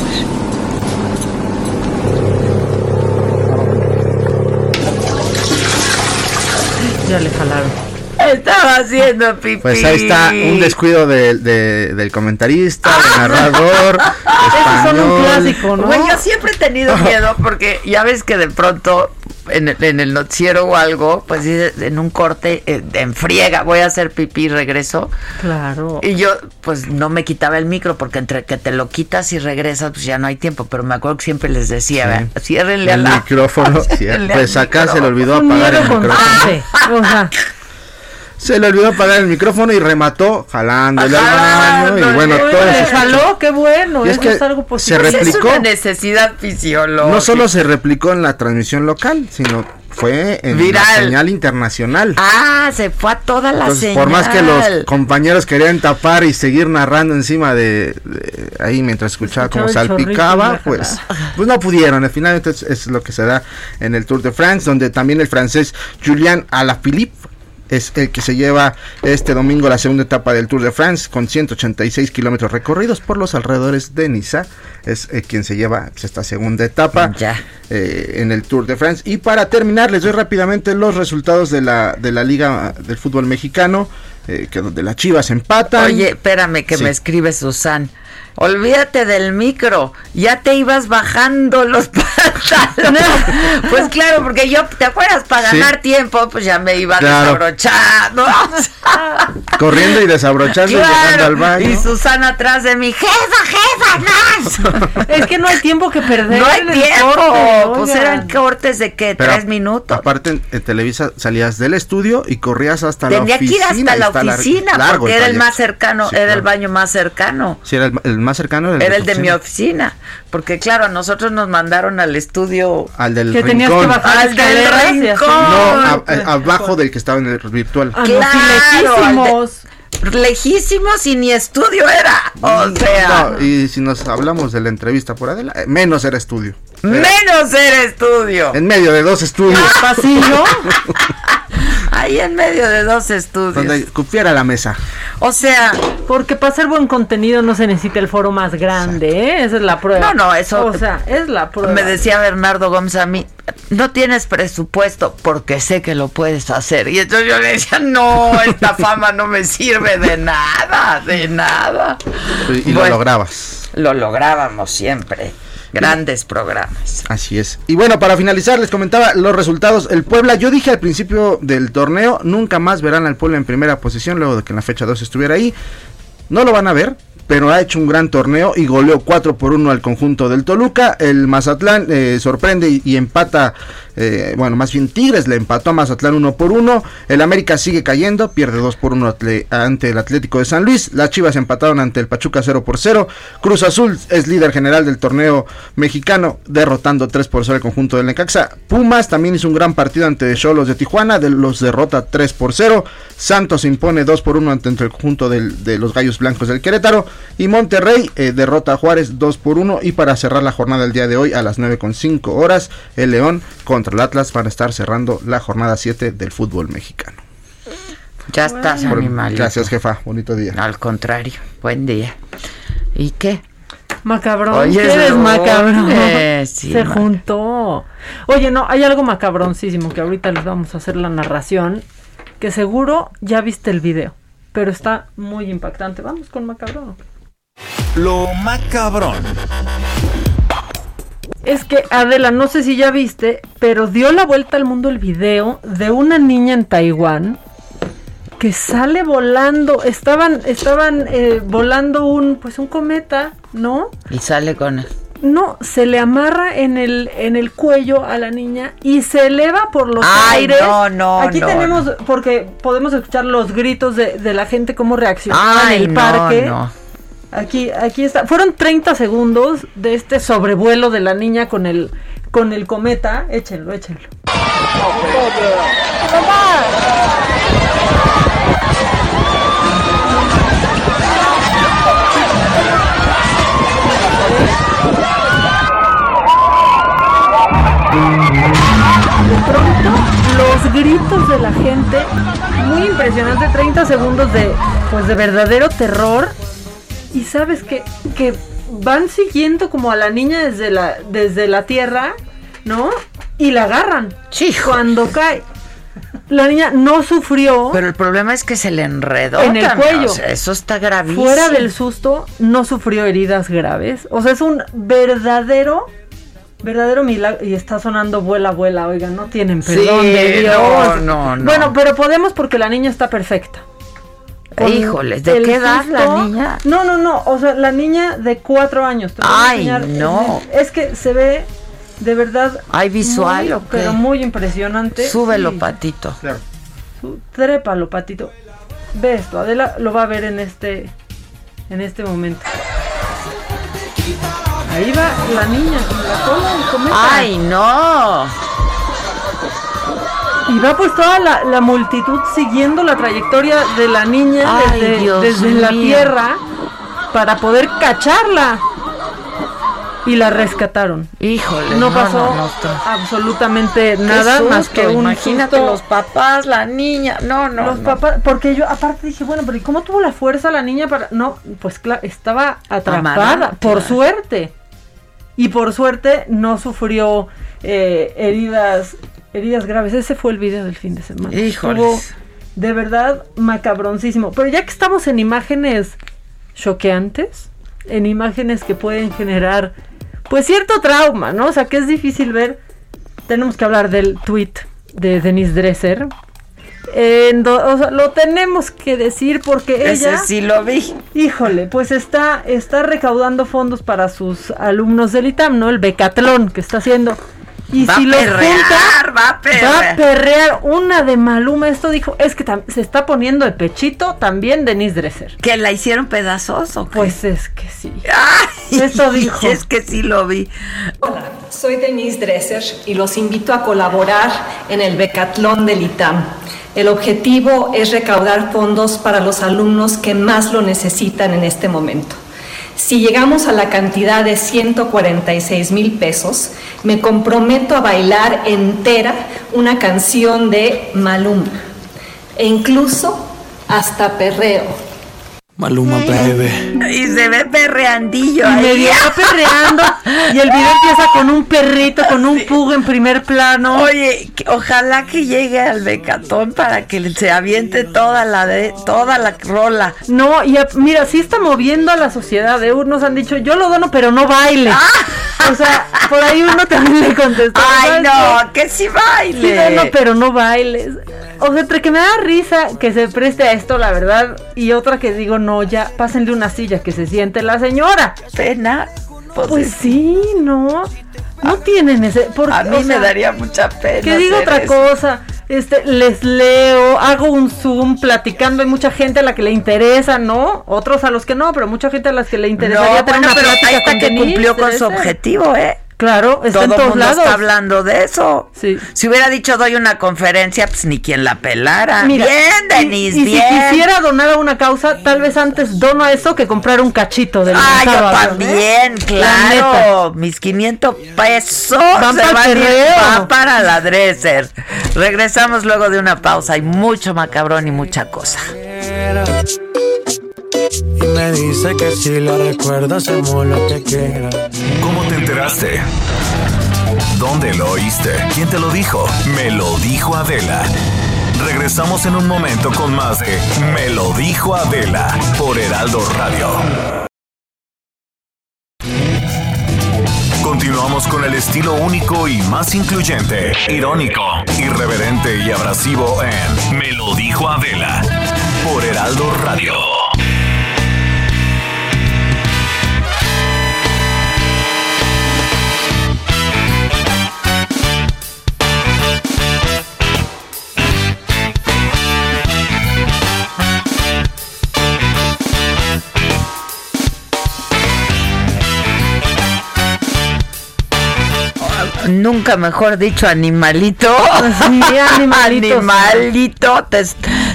Ya le jalaron. Estaba haciendo pipí. Pues ahí está un descuido de, del comentarista, del *laughs* narrador. Esos son un clásico, ¿no? yo siempre he tenido *laughs* miedo porque ya ves que de pronto en el, en el noticiero o algo, pues en un corte eh, en friega, voy a hacer pipí y regreso. Claro. Y yo, pues no me quitaba el micro porque entre que te lo quitas y regresas, pues ya no hay tiempo. Pero me acuerdo que siempre les decía, sí. ciérrenle el micrófono. *laughs* pues acá se le olvidó apagar el micrófono. *laughs* O sea, se le olvidó apagar el micrófono y remató jalándole al y bueno, todo le jaló, qué bueno, es que es algo Se replicó. Es una necesidad fisiológica. No solo se replicó en la transmisión local, sino fue en la señal internacional. Ah, se fue a toda la señal. Por más que los compañeros querían tapar y seguir narrando encima de, ahí mientras escuchaba, cómo salpicaba, pues, pues no pudieron. Al final entonces es lo que se da en el Tour de France, donde también el francés Julian Alaphilippe es el que se lleva este domingo la segunda etapa del Tour de France con 186 kilómetros recorridos por los alrededores de Niza. Es eh, quien se lleva pues, esta segunda etapa eh, en el Tour de France. Y para terminar, les doy rápidamente los resultados de la, de la Liga del Fútbol Mexicano, eh, que donde las Chivas empatan. Oye, espérame que me escribe Susan. Olvídate del micro, ya te ibas bajando los *laughs* pantalones. pues claro, porque yo, ¿te acuerdas? Para ganar tiempo, pues ya me iba desabrochando. *laughs* Corriendo y desabrochando y llegando al baño. Y Susana atrás de mi jefa, jefa, más. *laughs* es que no hay tiempo que perder. No hay tiempo. pues eran cortes de qué, tres minutos. Aparte, en, Televisa salías del estudio y corrías hasta la oficina. Tenía que ir hasta la oficina, porque era el más cercano, era el baño más cercano. Sí, era el, más cercano. Era el, de, mi oficina, porque claro, a nosotros nos mandaron al estudio. Al del que rincón. al del rincón. No, abajo del que estaba en el virtual. Ah, claro, lejísimos y ni estudio era. O sea. No, y si nos hablamos de la entrevista por Adela, eh, menos era estudio. menos era estudio. En medio de dos estudios. Pasillo. *laughs* Ahí en medio de dos estudios. Donde cupiera la mesa. O sea, porque para hacer buen contenido no se necesita el foro más grande, ¿eh? Esa es la prueba. No, no, eso. O sea, es la prueba. Me decía Bernardo Gómez a mí, no tienes presupuesto porque sé que lo puedes hacer. Y entonces yo le decía, no, esta *laughs* fama no me sirve de nada, de nada. Y lo lograbas. Lo lográbamos siempre. Grandes programas. Así es. Y bueno, para finalizar, les comentaba los resultados. El Puebla, yo dije al principio del torneo, nunca más verán al Puebla en primera posición, luego de que en la fecha 2 estuviera ahí. No lo van a ver, pero ha hecho un gran torneo y goleó 4 por 1 al conjunto del Toluca. El Mazatlán eh, sorprende y, empata, eh, bueno, más bien Tigres le empató a Mazatlán 1 por 1. El América sigue cayendo, pierde 2 por 1 ante el Atlético de San Luis. Las Chivas empataron ante el Pachuca 0 por 0. Cruz Azul es líder general del torneo mexicano, derrotando 3 por 0 al conjunto del Necaxa. Pumas también hizo un gran partido ante Cholos de Tijuana, de los derrota 3 por 0. Santos impone 2 por 1 ante el conjunto de los Gallos Blancos del Querétaro. Y Monterrey eh, derrota a Juárez 2 por 1. Y para cerrar la jornada del día de hoy a las 9.5 horas, el León contra el Atlas van a estar cerrando la jornada 7 del fútbol mexicano. Ya estás, animal. Gracias, jefa. Bonito día. Al contrario, buen día. ¿Y qué? Macabrón, Oye, eres macabrón? *laughs* Se juntó. Oye, no, hay algo macabroncísimo que ahorita les vamos a hacer la narración, que seguro ya viste el video pero está muy impactante. Vamos con macabrón. Lo macabrón. Es que Adela, no sé si ya viste, pero dio la vuelta al mundo el video de una niña en Taiwán que sale volando. Estaban, estaban eh, volando un, pues un cometa, ¿no? Y sale con él. No, se le amarra en el, en el cuello a la niña y se eleva por los aires. No, no, Aquí tenemos, porque podemos escuchar los gritos de, de la gente, cómo reacciona en el parque. Aquí, aquí está. Fueron 30 segundos de este sobrevuelo de la niña con el, con el cometa. Échenlo, échenlo. los gritos de la gente, muy impresionante, 30 segundos de, pues de verdadero terror. Y sabes que, que van siguiendo como a la niña desde la, desde la tierra, ¿no? Y la agarran. Sí. Cuando cae. La niña no sufrió. Pero el problema es que se le enredó en el cuello. eso está gravísimo. Fuera del susto, no sufrió heridas graves. O sea, es un verdadero verdadero milagro. Y está sonando vuela, vuela, oigan, no tienen perdón de Dios. No, no, no. Bueno, pero podemos porque la niña está perfecta. Híjoles, ¿de qué edad la niña? No, no, no, o sea, la niña de cuatro años. Ay, no. Es que se ve de verdad. Hay visual, muy, Pero muy impresionante. Súbelo, patito. Claro. trépalo, patito. Ve esto, Adela lo va a ver en este, en este momento. Ahí va la niña con la cola del cometa. ¡Ay, no! Y va pues toda la, multitud siguiendo la trayectoria de la niña desde, la tierra para poder cacharla. Y la rescataron. Híjole. No pasó absolutamente nada más que un Imagínate los papás, la niña. No, no. Los papás, porque yo aparte dije, bueno, pero ¿y cómo tuvo la fuerza la niña para.? No, pues claro, estaba atrapada, por suerte y por suerte no sufrió eh, heridas heridas graves. Ese fue el video del fin de semana. Estuvo de verdad macabroncísimo. Pero ya que estamos en imágenes choqueantes, en imágenes que pueden generar pues cierto trauma, ¿no? O sea, que es difícil ver. Tenemos que hablar del tweet de Denise Dresser, lo tenemos que decir porque Ese ella sí lo vi. Híjole, pues está está recaudando fondos para sus alumnos del ITAM, ¿no? El becatlón que está haciendo. Y va si a lo perrear, junta, va a perrear. va a perrear una de Maluma. Esto dijo, es que se está poniendo de pechito también Denise Dresser. ¿Que la hicieron pedazos o qué? Pues es que sí. Ay, Esto dijo. *laughs* Es que sí lo vi. Hola, soy Denise Dresser y los invito a colaborar en el Becatlón del ITAM. El objetivo es recaudar fondos para los alumnos que más lo necesitan en este momento. Si llegamos a la cantidad de 146 mil pesos, me comprometo a bailar entera una canción de Maluma e incluso hasta perreo. Maluma, baby. Y se ve perreandillo Y ahí. medio va perreando. Y el video empieza con un perrito, con un pug en primer plano. Oye, que- ojalá que llegue al becatón para que se aviente toda la de toda la rola. No, y a- mira, sí está moviendo a la sociedad. ¿eh? Unos han dicho, yo lo dono, pero no baile. O sea, por ahí uno también le contestó. Ay, ¿sabes no, que sí baile. Sí dono, pero no bailes. O sea, entre que me da risa que se preste a esto, la verdad, y otra que digo, no, ya, pásenle una silla que se siente la señora. Pena. Pues, sí, no. No tienen ese. Porque, A mí o me daría mucha pena. Que diga hacer otra eso. cosa, este, les leo, hago un Zoom platicando, hay mucha gente a la que le interesa, ¿no? Otros a los que no, pero mucha gente a las que le interesaría No, tener bueno, una pero plática que cumplió con su objetivo, ¿eh? Claro, está Todo en el todos mundo lados. está hablando de eso. Sí. Si hubiera dicho doy una conferencia, pues ni quien la pelara. Mira, bien, Denise, y, bien. si quisiera donar a una causa, tal vez antes dono a eso que comprar un cachito del Ah, yo también, ¿eh? claro. Mis 500 pesos Van se pa'l van a ir- perreo. van para la dresser. Regresamos luego de una pausa. Hay mucho macabrón y mucha cosa. Y me dice que si la recuerdo hacemos lo que quiera. ¿Cómo te enteraste? ¿Dónde lo oíste? ¿Quién te lo dijo? Me lo dijo Adela. Regresamos en un momento con más de Me lo dijo Adela por Heraldo Radio. Continuamos con el estilo único y más incluyente, irónico, irreverente y abrasivo en Me lo dijo Adela por Heraldo Radio. Nunca mejor dicho, animalito. Sí, animalitos. *laughs* animalito. Te,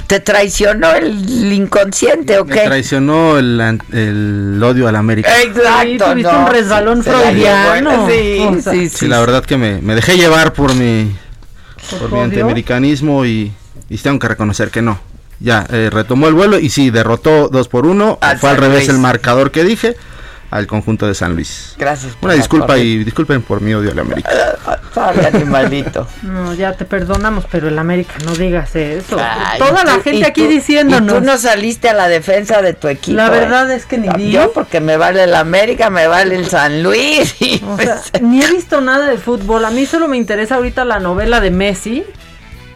te traicionó el inconsciente, ¿o Me qué? traicionó el, an- el odio a la América. Exacto. Sí, tuviste no, un resbalón freudiano. Sí, O sea, sí, Sí, sí. la verdad que me, me dejé llevar por mi, por mi odio? antiamericanismo y, y tengo que reconocer que no. Ya, eh, retomó el vuelo y sí, derrotó 2 por 1. Al Fue al revés el marcador que dije al conjunto de San Luis. Gracias. por Una disculpa y disculpen por mi odio a la América. *laughs* Sabe, animalito. No, ya te perdonamos, pero el América, no digas eso. Ay, Toda la gente aquí tú- diciéndonos. Y tú no saliste a la defensa de tu equipo. La ¿eh? verdad es que ni vi. Yo porque me vale el América, me vale el San Luis. y O pues, sea, ni he visto nada de fútbol. A mí solo me interesa ahorita la novela de Messi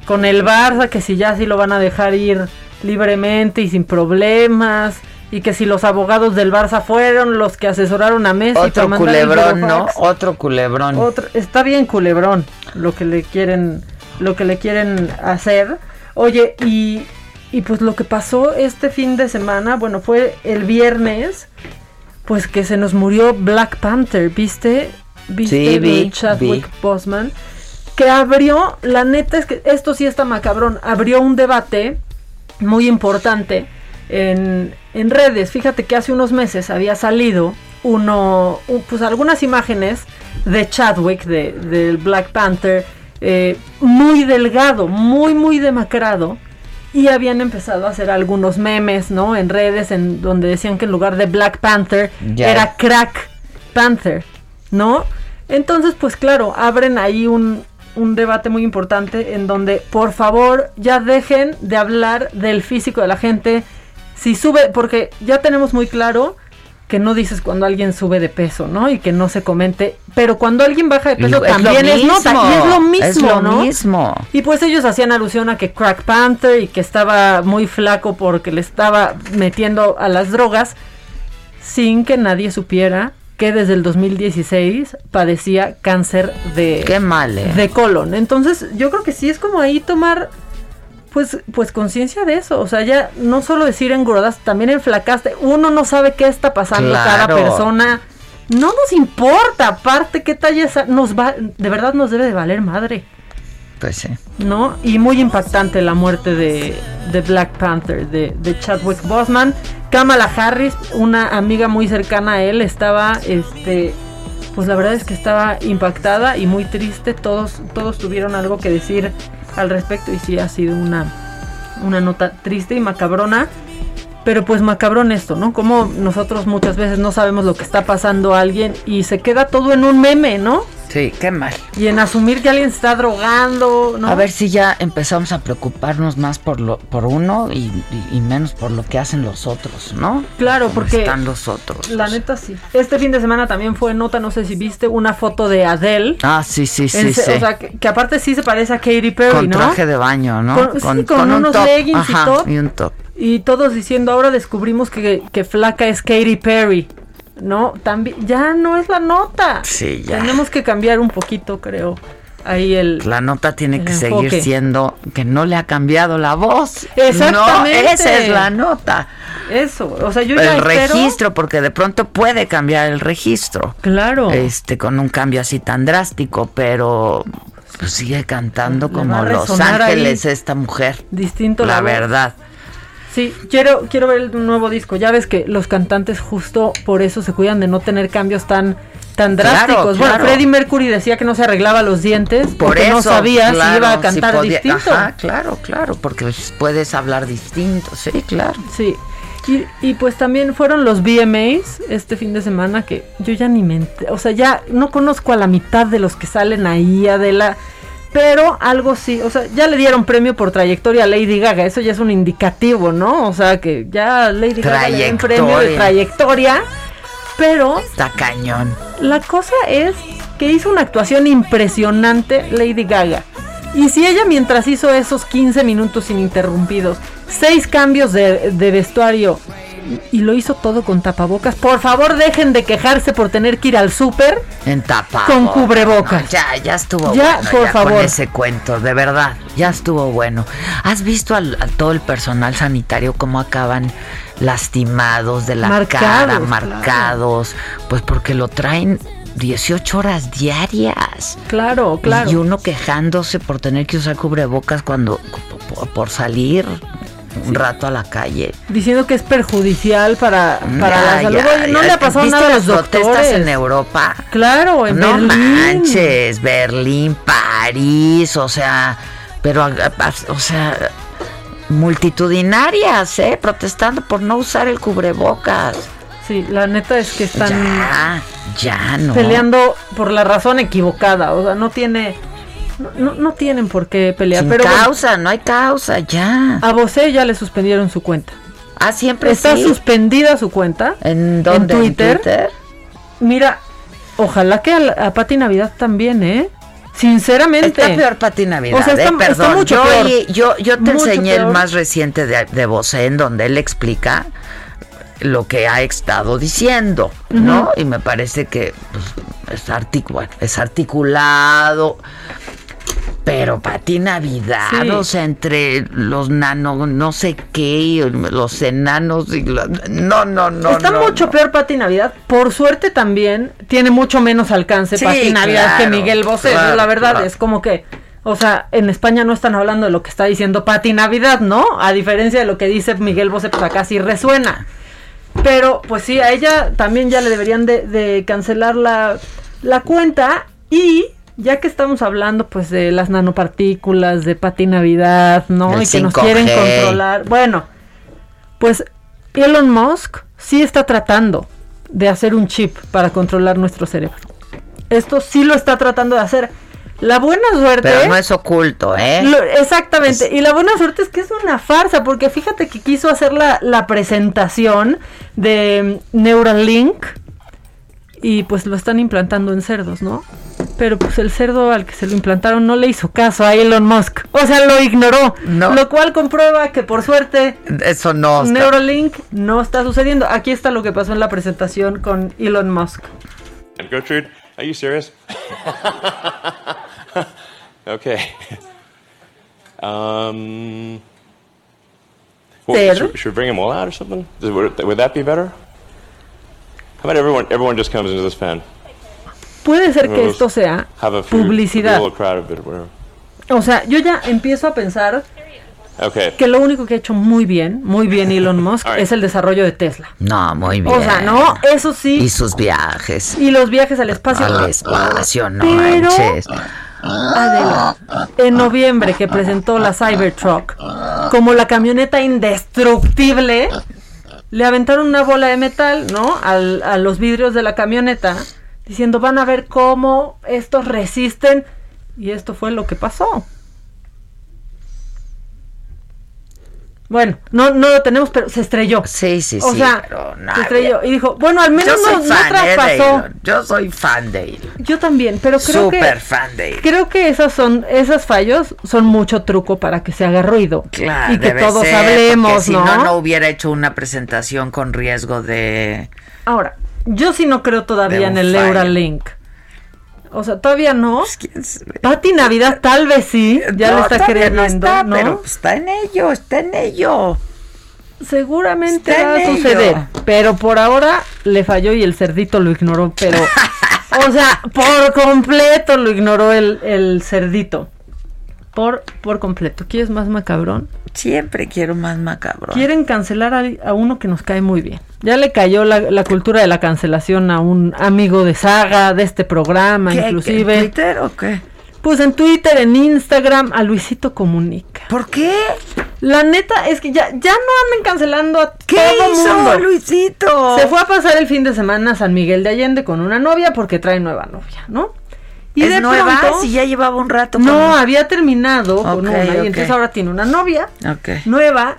con el Barça, que si ya sí lo van a dejar ir libremente y sin problemas. Y que si los abogados del Barça fueron los que asesoraron a Messi. otro para culebrón, ¿no? Otro culebrón. Otro- está bien culebrón lo que le quieren lo que le quieren hacer. Oye, y, y pues lo que pasó este fin de semana, bueno, fue el viernes, pues que se nos murió Black Panther, ¿viste? ¿Viste Sí, vi, Chadwick. Boseman? Que abrió, la neta es que esto sí está macabrón, abrió un debate muy importante en, en redes. Fíjate que hace unos meses había salido uno, un- pues algunas imágenes de Chadwick, de, del Black Panther, eh, muy delgado, muy, muy demacrado. Y habían empezado a hacer algunos memes, ¿no? En redes, en donde decían que en lugar de Black Panther era Crack Panther, ¿no? Entonces, pues claro, abren ahí un, un debate muy importante en donde, por favor, ya dejen de hablar del físico de la gente. Si sube, porque ya tenemos muy claro que no dices cuando alguien sube de peso, ¿no? Y que no se comente. Pero cuando alguien baja de peso lo también es nota. Y es lo mismo, es lo ¿no? mismo. Y pues ellos hacían alusión a que Crack Panther y que estaba muy flaco porque le estaba metiendo a las drogas sin que nadie supiera que que desde el 2016 padecía cáncer de, Qué mal, ¿eh? de colon. Entonces, yo creo que sí es como ahí tomar pues, pues conciencia de eso. O sea, ya no solo decir engordaste, también enflacaste. Uno no sabe qué está pasando cada persona. No nos importa, aparte qué talla nos va, de verdad nos debe de valer madre, Pues sí. ¿no? Y muy impactante la muerte de, de Black Panther, de, de Chadwick Boseman. Kamala Harris, una amiga muy cercana a él, estaba, este, pues la verdad es que estaba impactada y muy triste. Todos, todos tuvieron algo que decir al respecto y sí ha sido una, una nota triste y macabrona. Pero pues macabrón esto, ¿no? Como nosotros muchas veces no sabemos lo que está pasando a alguien y se queda todo en un meme, ¿no? Sí, qué mal. Y en asumir que alguien se está drogando, ¿no? A ver si ya empezamos a preocuparnos más por lo por uno y, y- y menos por lo que hacen los otros, ¿no? Claro, ¿Cómo porque están los otros. la neta sí. Este fin de semana también fue nota, no sé si viste, una foto de Adele. Ah, sí, sí, sí, En sí. O sea, que, que aparte sí se parece a Katy Perry, con ¿no? traje de baño, ¿no? Con- sí, con un unos top. leggings y top. y un top. Y todos diciendo, ahora descubrimos que, que flaca es Katy Perry. ¿No? También, ya no es la nota. Sí, ya. Tenemos que cambiar un poquito, creo. Ahí el. La nota tiene que enfoque. seguir siendo que no le ha cambiado la voz. Exactamente. No, esa es la nota. Eso, o sea, yo ya el espero- registro, porque de pronto puede cambiar el registro. Claro. Este, con un cambio así tan drástico, pero pues, sigue cantando Le como Los Ángeles esta mujer. Distinto La voz. verdad. Sí, quiero, quiero ver el nuevo disco. Ya ves que los cantantes justo por eso se cuidan de no tener cambios tan tan drásticos. claro. Bueno, Freddie Mercury decía que no se arreglaba los dientes Por porque eso no sabía si iba a cantar distinto. Ajá, claro, claro, porque puedes hablar distinto, sí, claro. Sí. Y, y pues también fueron los VMAs este fin de semana que yo ya ni me o sea, ya no conozco a la mitad de los que salen ahí, Adela, pero algo sí, o sea, ya le dieron premio por trayectoria a Lady Gaga, eso ya es un indicativo, ¿no? O sea, que ya Lady Gaga le den premio de Trayectoria. trayectoria, pero Está cañón. la cosa es que hizo una actuación impresionante Lady Gaga. Y si ella mientras hizo esos 15 minutos ininterrumpidos, seis cambios de, de vestuario y lo hizo todo con tapabocas, por favor dejen de quejarse por tener que ir al súper En tapa. con cubrebocas. ya, ya estuvo Ya, bueno. por ya favor. Con ese cuento, de verdad, ya estuvo bueno. ¿Has visto al, a todo el personal sanitario cómo acaban lastimados de la Marcados, cara, claro. marcados? Pues porque lo traen 18 horas diarias. Claro, claro. Y uno quejándose por tener que usar cubrebocas cuando por, por salir un rato a la calle. Diciendo que es perjudicial para, para la Ya, salud. ya, no ya. le ha pasado ¿Viste nada a las los protestas doctores. en Europa? Claro, en no Berlín. manches, Berlín, París, o sea, pero, o sea, multitudinarias, ¿eh? Protestando por no usar el cubrebocas. Sí, la neta es que están Ya, ya, no. peleando por la razón equivocada. O sea, no tiene. No, no- tienen por qué pelear. Sin pero bueno, causa, no hay causa, ya. a Bosé ya le suspendieron su cuenta. Ah, siempre Está sí. suspendida su cuenta. ¿En dónde? ¿En Twitter? Twitter? Mira, ojalá que a, la- a Pati Navidad también, ¿eh? Sinceramente. Está peor Pati Navidad, O sea, está- ¿eh? está Perdón, mucho yo, peor. yo, yo te Mucho enseñé el más reciente de, de Bosé, en donde él explica lo que ha estado diciendo, ¿no? Y me parece que pues, es, artic- bueno, es articulado. Pero Pati Navidad, Sí. o sea, entre los nanos, no sé qué, los enanos, y no, no, no. Está no, mucho no. peor Pati Navidad. Por suerte también tiene mucho menos alcance Sí, Pati Navidad que Miguel Bosé. claro, la verdad claro. es como que, o sea, en España no están hablando de lo que está diciendo Pati Navidad, ¿no? A diferencia de lo que dice Miguel Bosé, pues acá sí resuena. Pero, pues sí, a ella también ya le deberían de, de cancelar la, la cuenta. Y ya que estamos hablando, pues, de las nanopartículas, de Pati Navidad, ¿no? Y que nos 5G. quieren controlar. Bueno, pues Elon Musk sí está tratando de hacer un chip para controlar nuestro cerebro. Esto sí lo está tratando de hacer. La buena suerte. Pero no es oculto, ¿eh? Lo- exactamente. Y la buena suerte es que es una farsa, porque fíjate que quiso hacer la, la presentación de Neuralink y pues lo están implantando en cerdos, ¿no? Pero pues el cerdo al que se lo implantaron no le hizo caso a Elon Musk. O sea, lo ignoró. No. Lo cual comprueba que por suerte Eso no. está- Neuralink no está sucediendo. Aquí está lo que pasó en la presentación con Elon Musk. Gertrude, are you serious? *laughs* okay. Um, well, should, should we bring them all out or something? Would, would that be better? How about everyone? Everyone just comes into this pen. Puede ser que esto sea publicidad. O sea, yo ya empiezo a pensar Okay. que lo único que ha hecho muy bien, muy bien Elon *laughs* Musk, es el desarrollo de Tesla. No, muy bien. O sea, no, eso sí. Y sus viajes. Y los viajes al espacio. Al espacio, no Pero, manches. Adela, en noviembre que presentó la Cybertruck como la camioneta indestructible, le aventaron una bola de metal, ¿no? Al- a los vidrios de la camioneta, diciendo van a ver cómo estos resisten. Y esto fue lo que pasó. Bueno, no, no lo tenemos, pero se estrelló. Sí, sí, o sí, sea, pero no, se estrelló. Y dijo, bueno, al menos no, no eh, de traspasó. Yo soy fan de él. Yo también, pero creo que Súper fan de él. creo que esas son esos fallos son mucho truco para que se haga ruido Claro, y que todos ser, hablemos, porque si ¿no? no, no hubiera hecho una presentación con riesgo de... Ahora, yo sí no creo todavía en el fallo. Neuralink. O sea, todavía no. Pues, Pati Navidad tal vez sí, ya No, le está todavía no está, ¿no? pero está en ello, está en ello. Seguramente Está va a ello. suceder, pero por ahora le falló y el cerdito lo ignoró, pero *laughs* o sea, por completo lo ignoró el, el cerdito. Por, por completo. ¿Quieres más macabrón? Siempre quiero más macabrón. Quieren cancelar a, a uno que nos cae muy bien. Ya le cayó la, la cultura de la cancelación a un amigo de saga de este programa, ¿Qué, inclusive. qué, Twitter o qué? Pues en Twitter, en Instagram, a Luisito Comunica. ¿Por qué? La neta es que ya, ya no anden cancelando a ¿Qué todo hizo mundo. Luisito? Se fue a pasar el fin de semana a San Miguel de Allende con una novia porque trae nueva novia, ¿no? Y ¿Es de nueva? pronto- Si ya llevaba un rato con- No, había terminado con una y entonces ahora tiene una novia nueva.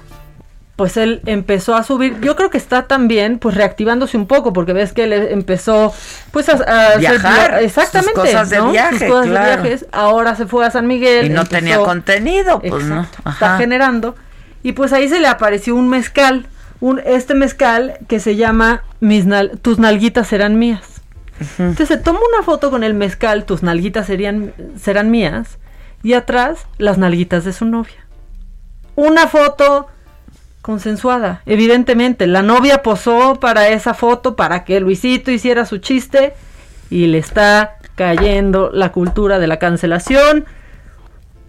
Pues él empezó a subir. Yo creo que está también, pues reactivándose un poco, porque ves que él empezó, pues a, Viajar, via- exactamente, sus cosas de ¿no? viaje, Sus cosas claro. de viajes. Ahora se fue a San Miguel. Y no empezó- tenía contenido, pues no. Está generando. Y pues ahí se le apareció un mezcal, un este mezcal que se llama Mis nal- tus nalguitas serán mías. Entonces se toma una foto con el mezcal, tus nalguitas serían serán mías y atrás las nalguitas de su novia. Una foto consensuada, evidentemente. La novia posó para esa foto para que Luisito hiciera su chiste y le está cayendo la cultura de la cancelación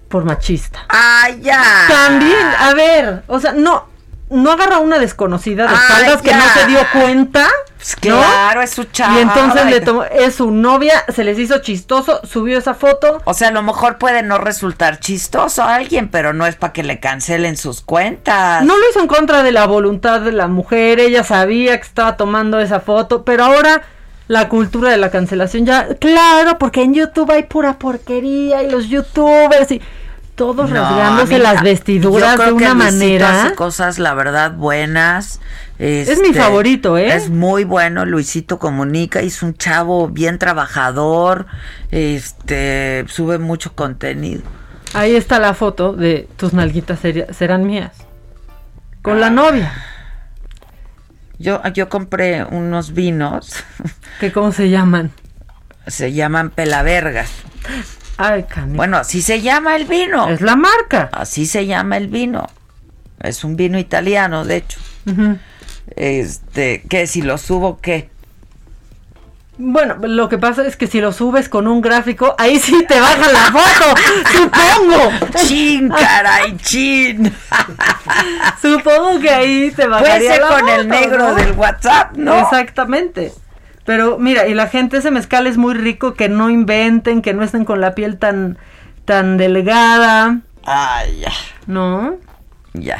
por machista. ¡Ay, ya! También, a ver, o sea, no, no agarra una desconocida de Ay, espaldas que no se dio cuenta. ¿No? claro, es su chava. Y entonces le tomó, es su novia, se les hizo chistoso, subió esa foto. O sea, a lo mejor puede no resultar chistoso a alguien, pero no es para que le cancelen sus cuentas. No lo hizo en contra de la voluntad de la mujer, ella sabía que estaba tomando esa foto, pero ahora la cultura de la cancelación ya, claro, porque en YouTube hay pura porquería y los youtubers y todos No, rasgándose a mí- las vestiduras de una manera. hace cosas, la verdad, buenas. Es mi Este, favorito, ¿eh? Es muy bueno, Luisito comunica, es un chavo bien trabajador, este, sube mucho contenido. Ahí está la foto de tus nalguitas serán mías. Con la novia. Yo, yo compré unos vinos, ¿Que cómo se llaman? se llaman pelavergas. Ay. Bueno, así se llama el vino. Es la marca. Así se llama el vino. Es un vino italiano, de hecho. Ujú. Este, que si lo subo, ¿qué? Bueno, lo que pasa es que si lo subes con un gráfico, ahí sí te baja la foto, *laughs* supongo. Chin, caray, chin. *laughs* Supongo que ahí te bajaría Puede ser la con el negro ¿no? del WhatsApp, ¿no? Exactamente. Pero mira, y la gente ese mezcal es muy rico, que no inventen, que no estén con la piel tan tan delgada, Ay, ya, ¿no? ya.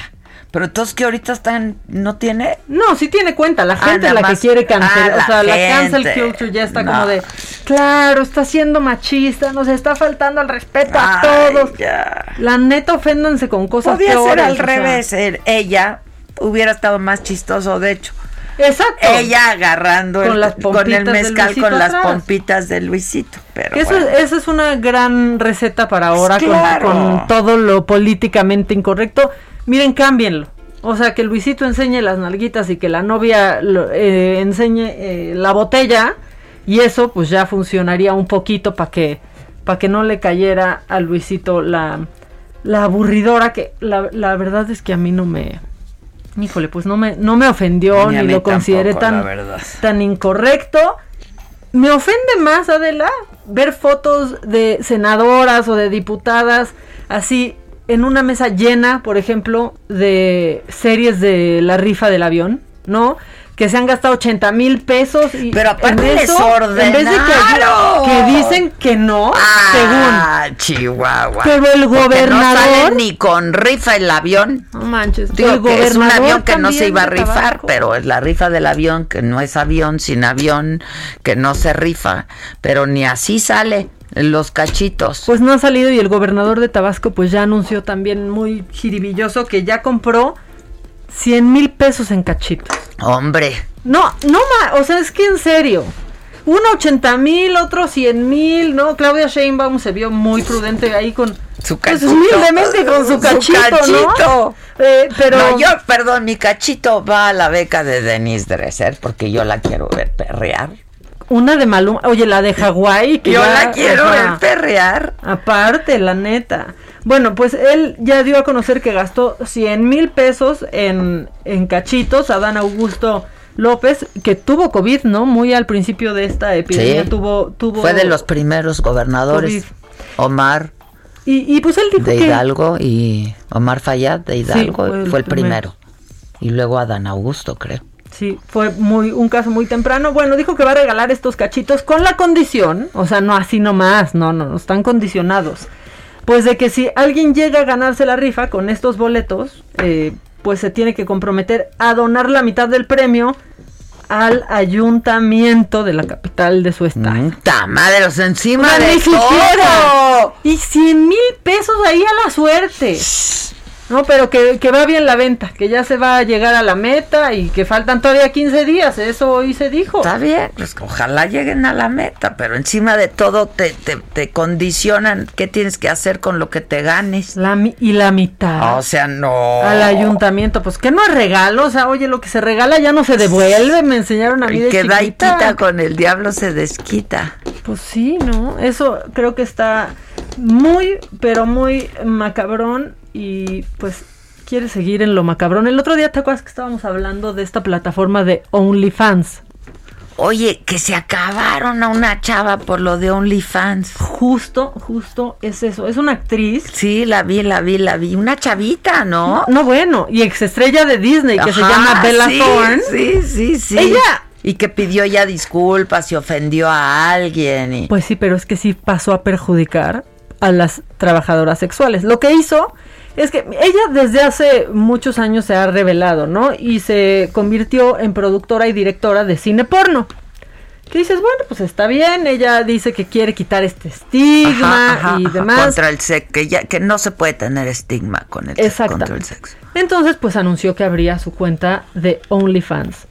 Pero entonces que ahorita están, ¿no tiene? No, sí tiene cuenta, la Ah, gente nada la que quiere cancelar, ah, o sea, la la cancel culture ya está No. como de, claro, está siendo machista, nos está faltando al respeto a todos. ya. La neta, oféndanse con cosas Podía ser peores, al o sea. revés. el- ella hubiera estado más chistoso, de hecho. Exacto. Ella agarrando Con el, las con pompitas el de mezcal con las atrás. pompitas de Luisito. Pero eso, bueno. esa es una gran receta para ahora con- claro. con, todo lo políticamente incorrecto. Miren, cámbienlo. O sea, que Luisito enseñe las nalguitas y que la novia lo- eh, enseñe eh, la botella Y eso pues ya funcionaría un poquito para que, para que no le cayera a Luisito la, la aburridora que la, la verdad es que a mí no me... Híjole, pues no me, no me ofendió ni, lo consideré tan, tan incorrecto. Me ofende más, Adela, ver fotos de senadoras o de diputadas así en una mesa llena, por ejemplo, de series de la rifa del avión, ¿no? que se han gastado 80 mil pesos y pero aparte en, eso, en vez de que, que, dicen que no ah, según. Chihuahua. Pero el gobernador no sale ni con rifa el avión. No manches Digo es un avión que no se iba a rifar pero es la rifa del avión que no es avión sin avión que no se rifa. Pero ni así sale los cachitos. Pues no ha salido y el gobernador de Tabasco pues ya anunció también muy jiribilloso que ya compró 100 mil pesos en cachitos. Hombre. No, no, o sea, es que en serio. Uno 80 mil, otro 100 mil, ¿no? Claudia Sheinbaum se vio muy prudente ahí con... Su pues, cachito. humildemente con su cachito, ¿no? Eh, pero... yo, perdón, mi cachito va a la beca de Denise Dresser porque yo la quiero ver perrear. Una de Maluma, oye, la de Hawái. Yo la quiero ver perrear. Aparte, la neta. Bueno, pues él ya dio a conocer que gastó 100 mil pesos en, en cachitos. Adán Augusto López, que tuvo COVID, ¿no? Muy al principio de esta epidemia tuvo, tuvo... Fue de los primeros gobernadores. Omar. Y, pues él dijo de Hidalgo y Omar Fayad de Hidalgo fue el, primero. Y luego Adán Augusto, creo. Sí, fue muy un caso muy temprano. Bueno, dijo que va a regalar estos cachitos con la condición, o sea, no así nomás, no, no, no están condicionados. Pues de que si alguien llega a ganarse la rifa con estos boletos, eh, pues se tiene que comprometer a donar la mitad del premio al ayuntamiento de la capital de su estado. ¡Ta madre! encima de todo! Y 100 mil pesos ahí a la suerte. No, pero que, que, va bien la venta, que ya se va a llegar a la meta y que faltan todavía 15 días, eso hoy se dijo. Está bien, pues ojalá lleguen a la meta, pero encima de todo te, te, te condicionan qué tienes que hacer con lo que te ganes. La, y la mitad. O sea, no. Al ayuntamiento, pues que no es regalo, o sea, oye, lo que se regala ya no se devuelve, me enseñaron a mí de que da y quita con el diablo se desquita. Pues sí, ¿no? Eso creo que está muy, pero muy macabrón y pues quiere seguir en lo macabrón. El otro día te acuerdas que estábamos hablando de esta plataforma de OnlyFans. Oye, que se acabaron a una chava por lo de OnlyFans. Justo, justo es eso. Es una actriz. Sí, la vi, la vi, la vi. Una chavita, ¿no? No, bueno. Y exestrella de Disney que se llama Bella sí, Thorne. Sí, sí, sí. Ella. Y que pidió ya disculpas y ofendió a alguien. Pues sí, pero es que sí pasó a perjudicar a las trabajadoras sexuales. Lo que hizo es que ella desde hace muchos años se ha revelado, ¿no? Y se convirtió en productora y directora de cine porno. Que dices, bueno, pues está bien, ella dice que quiere quitar este estigma y demás. Contra el sexo, que, ya, que no se puede tener estigma con el, contra el sexo. Entonces, pues anunció que abría su cuenta de OnlyFans.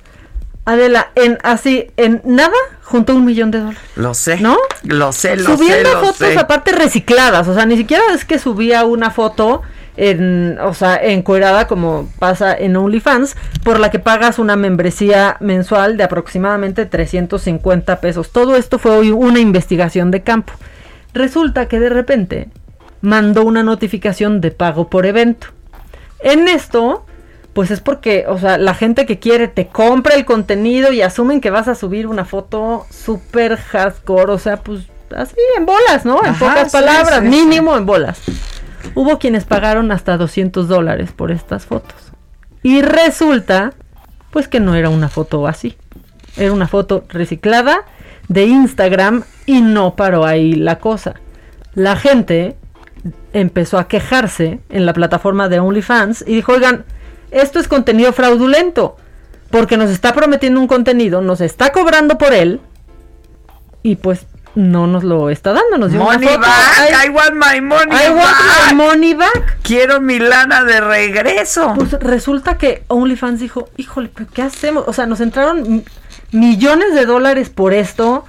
Adela, en así, en nada, junto a un millón de dólares. Lo sé. ¿No? Lo sé, lo Subiendo sé. fotos aparte recicladas. O sea, ni siquiera es que subía una foto en, o sea, encuerada como pasa en OnlyFans, por la que pagas una membresía mensual de aproximadamente 350 pesos. Todo esto fue hoy una investigación de campo. Resulta que de repente mandó una notificación de pago por evento. En esto, pues es porque, o sea, la gente que quiere te compra el contenido y asumen que vas a subir una foto súper hardcore, o sea, pues así en bolas, ¿no? En pocas palabras, mínimo en bolas. Hubo quienes pagaron hasta 200 dólares por estas fotos. Y resulta, pues que no era una foto así. Era una foto reciclada de Instagram y no paró ahí la cosa. La gente empezó a quejarse en la plataforma de OnlyFans y dijo, oigan, esto es contenido fraudulento, porque nos está prometiendo un contenido, nos está cobrando por él, y pues no nos lo está dando. Nos dio money una back, I, want my money I want my money back. Quiero mi lana de regreso. Pues resulta que OnlyFans dijo, híjole, ¿pero qué hacemos? O sea, nos entraron millones de dólares por esto.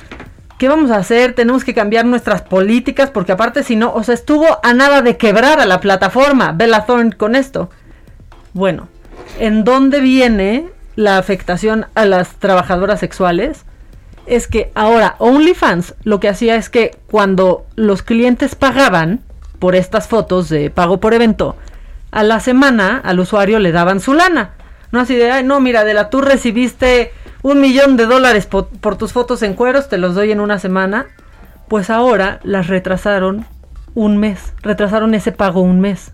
¿Qué vamos a hacer? Tenemos que cambiar nuestras políticas porque aparte si no, o sea, estuvo a nada de quebrar a la plataforma Bella Thorne con esto. Bueno, ¿en dónde viene la afectación a las trabajadoras sexuales? Es que ahora OnlyFans lo que hacía es que cuando los clientes pagaban por estas fotos de pago por evento, a la semana al usuario le daban su lana. No así de, ay, no, mira, de la tú recibiste un millón de dólares por, por tus fotos en cueros, te los doy en una semana. Pues ahora las retrasaron un mes, retrasaron ese pago un mes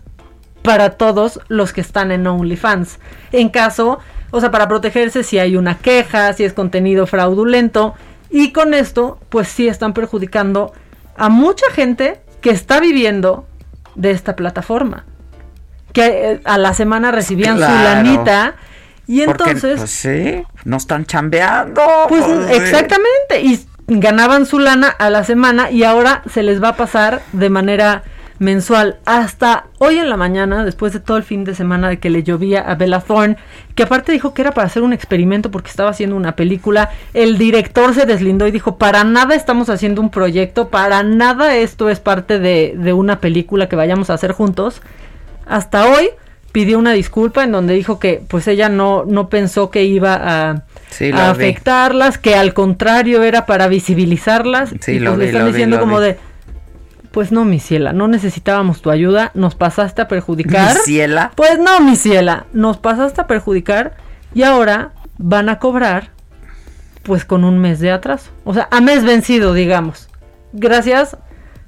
para todos los que están en OnlyFans. En caso, o sea, para protegerse si hay una queja, si es contenido fraudulento. Y con esto, pues sí están perjudicando a mucha gente que está viviendo de esta plataforma. Que eh, a la semana recibían su lanita. Y entonces. pues sí, no están chambeando. Pues, exactamente. Y ganaban su lana a la semana y ahora se les va a pasar de manera mensual. Hasta hoy en la mañana, después de todo el fin de semana de que le llovía a Bella Thorne, que aparte dijo que era para hacer un experimento porque estaba haciendo una película, el director se deslindó y dijo, para nada estamos haciendo un proyecto, para nada esto es parte de, de una película que vayamos a hacer juntos. Hasta hoy pidió una disculpa en donde dijo que pues ella no, no pensó que iba a, afectarlas, que al contrario era para visibilizarlas. Sí, y lo pues le vi, están lo vi, diciendo lo como vi. de pues no, mi ciela, no necesitábamos tu ayuda, nos pasaste a perjudicar. *laughs* ¿Mi ciela? Pues no, mi ciela, nos pasaste a perjudicar y ahora van a cobrar pues con un mes de atraso. O sea, a mes vencido, digamos. Gracias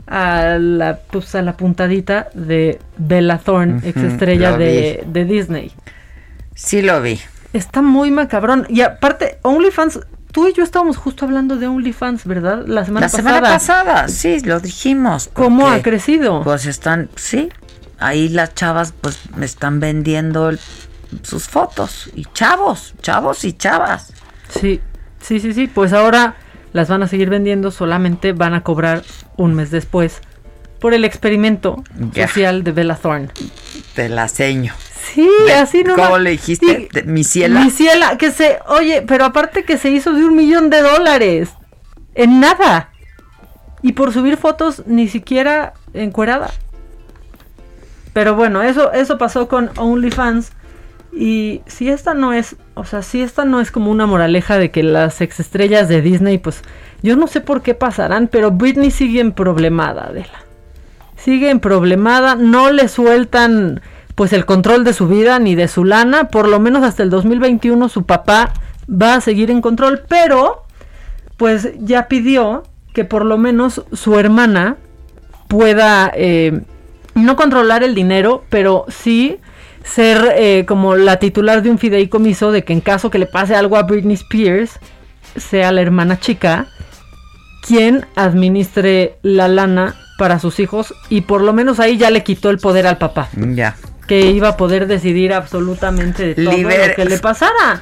a la, pues, a la puntadita de Bella Thorne, ex estrella de, de Disney. Sí lo vi. Está muy macabrón. Y aparte, OnlyFans, tú y yo estábamos justo hablando de OnlyFans, ¿verdad? La semana La pasada. semana pasada, sí, lo dijimos. ¿Cómo ha crecido? Pues están, sí, ahí las chavas pues me están vendiendo el- sus fotos. Y chavos, chavos y chavas. Sí, sí, sí, sí. Pues ahora las van a seguir vendiendo, solamente van a cobrar un mes después por el experimento social de Bella Thorne. Te la seño. Sí, De- así no. ¿Cómo le dijiste? Mi ciela. Mi ciela, que se, oye, pero aparte que se hizo de un millón de dólares. En nada. Y por subir fotos ni siquiera encuerada. Pero bueno, eso, eso pasó con OnlyFans. Y si esta no es, o sea, si esta no es como una moraleja de que las exestrellas de Disney, pues yo no sé por qué pasarán, pero Britney sigue en problemada, Adela. Sigue en problemada, no le sueltan pues el control de su vida ni de su lana, por lo menos hasta el 2021 su papá va a seguir en control, pero pues ya pidió que por lo menos su hermana pueda eh, no controlar el dinero, pero sí ser eh, como la titular de un fideicomiso de que en caso que le pase algo a Britney Spears, sea la hermana chica quien administre la lana para sus hijos y por lo menos ahí ya le quitó el poder al papá, Ya. Que iba a poder decidir absolutamente de todo Liber- lo que le pasara.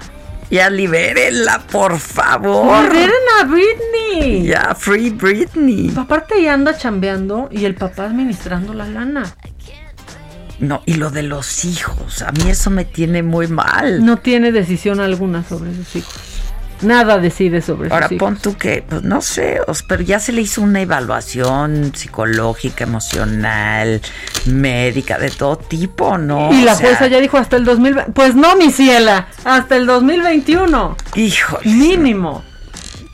Ya libérenla, por favor. ¡Liberen a Britney! Ya, free Britney. Aparte ya anda chambeando y el papá administrando la lana. No, y lo de los hijos, a mí eso me tiene muy mal. No tiene decisión alguna sobre sus hijos. Nada decide sobre Ahora sus pon tú que, pues no sé, pero ya se le hizo una evaluación psicológica, emocional, médica, de todo tipo, ¿no? Y la O sea, jueza ya dijo hasta el 2020. Pues no, mi ciela, hasta el 2021. Híjole. Mínimo.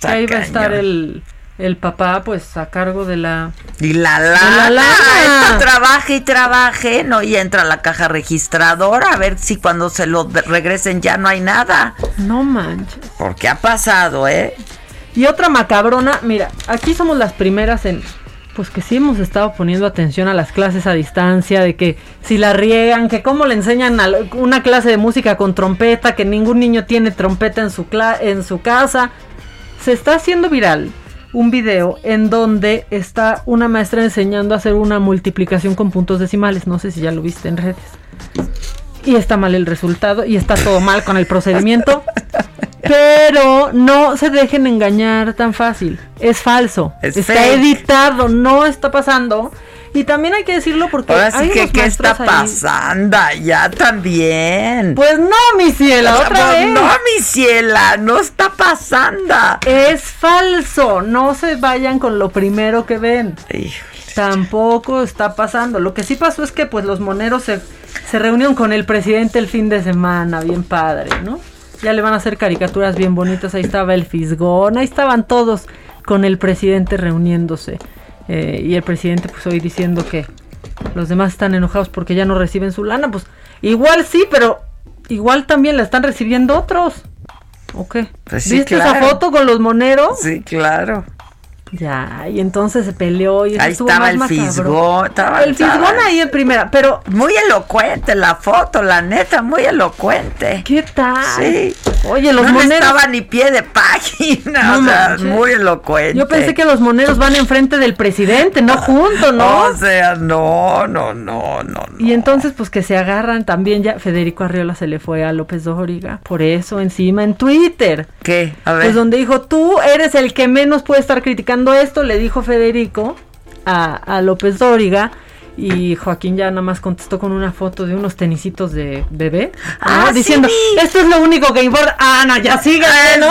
Ahí va a estar el, el papá, pues a cargo de la. Y la lana, la lana. trabaje y trabaje, ¿no? Y entra a la caja registradora a ver si cuando se lo regresen ya no hay nada. No manches. Porque ha pasado, ¿eh? Y otra macabrona, mira, aquí somos las primeras en. Pues que sí hemos estado poniendo atención a las clases a distancia, de que si la riegan, que cómo le enseñan a una clase de música con trompeta, que ningún niño tiene trompeta en su, cla- en su casa. Se está haciendo viral un video en donde está una maestra enseñando a hacer una multiplicación con puntos decimales. No sé si ya lo viste en redes. Y está mal el resultado y está todo mal con el procedimiento. *laughs* Pero no se dejen engañar tan fácil. Es falso. Es está fake. editado, no está pasando. Y también hay que decirlo porque Ahora sí hay que, unos ¿qué está ahí- pasando? Ya también. Pues no, mi ciela, otra Pues vez. No, mi ciela, no está pasando. Es falso. No se vayan con lo primero que ven. Tampoco está pasando. Lo que sí pasó es que pues los moneros se, se reunieron con el presidente el fin de semana, bien padre, ¿no? Ya le van a hacer caricaturas bien bonitas. Ahí estaba el Fisgón, ahí estaban todos con el presidente reuniéndose. Eh, y el presidente pues hoy diciendo que los demás están enojados porque ya no reciben su lana. Pues igual sí, pero igual también la están recibiendo otros. ¿O qué? Pues ¿Viste esa foto con los moneros? Sí, claro. Ya, y entonces se peleó y ahí estaba el fisgón, estaba, el fisgón ahí en primera, pero muy elocuente la foto, la neta, muy elocuente. ¿Qué tal? Sí. Oye, los no moneros estaba ni pie de página, o sea, muy elocuente. Yo pensé que los moneros van enfrente del presidente, no juntos, ¿no? O sea, no, no, no, no. Y entonces pues que se agarran también ya Federico Arriola se le fue a López Dóriga, por eso encima en Twitter. ¿Qué? A ver. Pues donde dijo, "Tú eres el que menos puede estar criticando esto, le dijo Federico a, López Dóriga. Y Joaquín ya nada más contestó con una foto de unos tenisitos de bebé. Ah, diciendo, esto es lo único que importa. Ah, no, ya síganle, ¿no?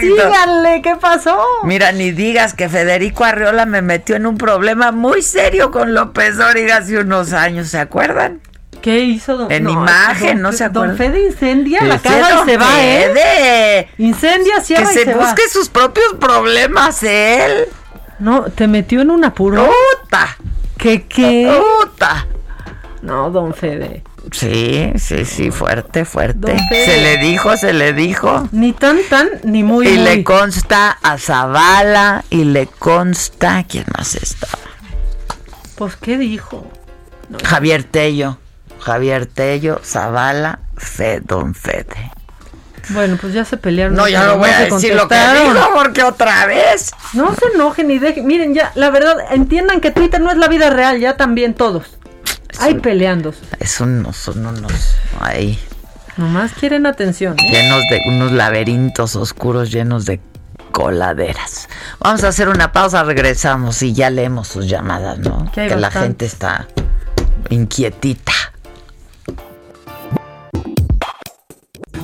síganle, ¿qué pasó? Mira, ni digas que Federico Arriola me metió en un problema muy serio con López Dóriga hace unos años, ¿se acuerdan? ¿Qué hizo don En imagen, no se acuerda. Don Fede incendia la casa y se va, ¿eh? Incendia, cierra Que se, busque sus propios problemas él. No, te metió en un apuro. ¡Puta! ¿Qué qué? ¡Puta! No, don Fede. Sí, sí, sí, fuerte, fuerte. Se le dijo, se le dijo. Ni tan, tan, ni muy, Y le consta a Zavala y le consta. ¿Quién más estaba? Pues, ¿qué dijo? Javier Tello. Javier Tello, Zavala, Fe, Don Fede. Bueno, pues ya se pelearon. No, ya no voy a decir lo que dijo porque otra vez. No se enojen ni dejen. Miren, ya, la verdad, entiendan que Twitter no es la vida real, ya también todos. Hay peleando. Es unos, son unos. Ahí. Nomás quieren atención. ¿eh? Llenos de unos laberintos oscuros llenos de coladeras. Vamos a hacer una pausa, regresamos y ya leemos sus llamadas, ¿no? Que, que la gente está inquietita.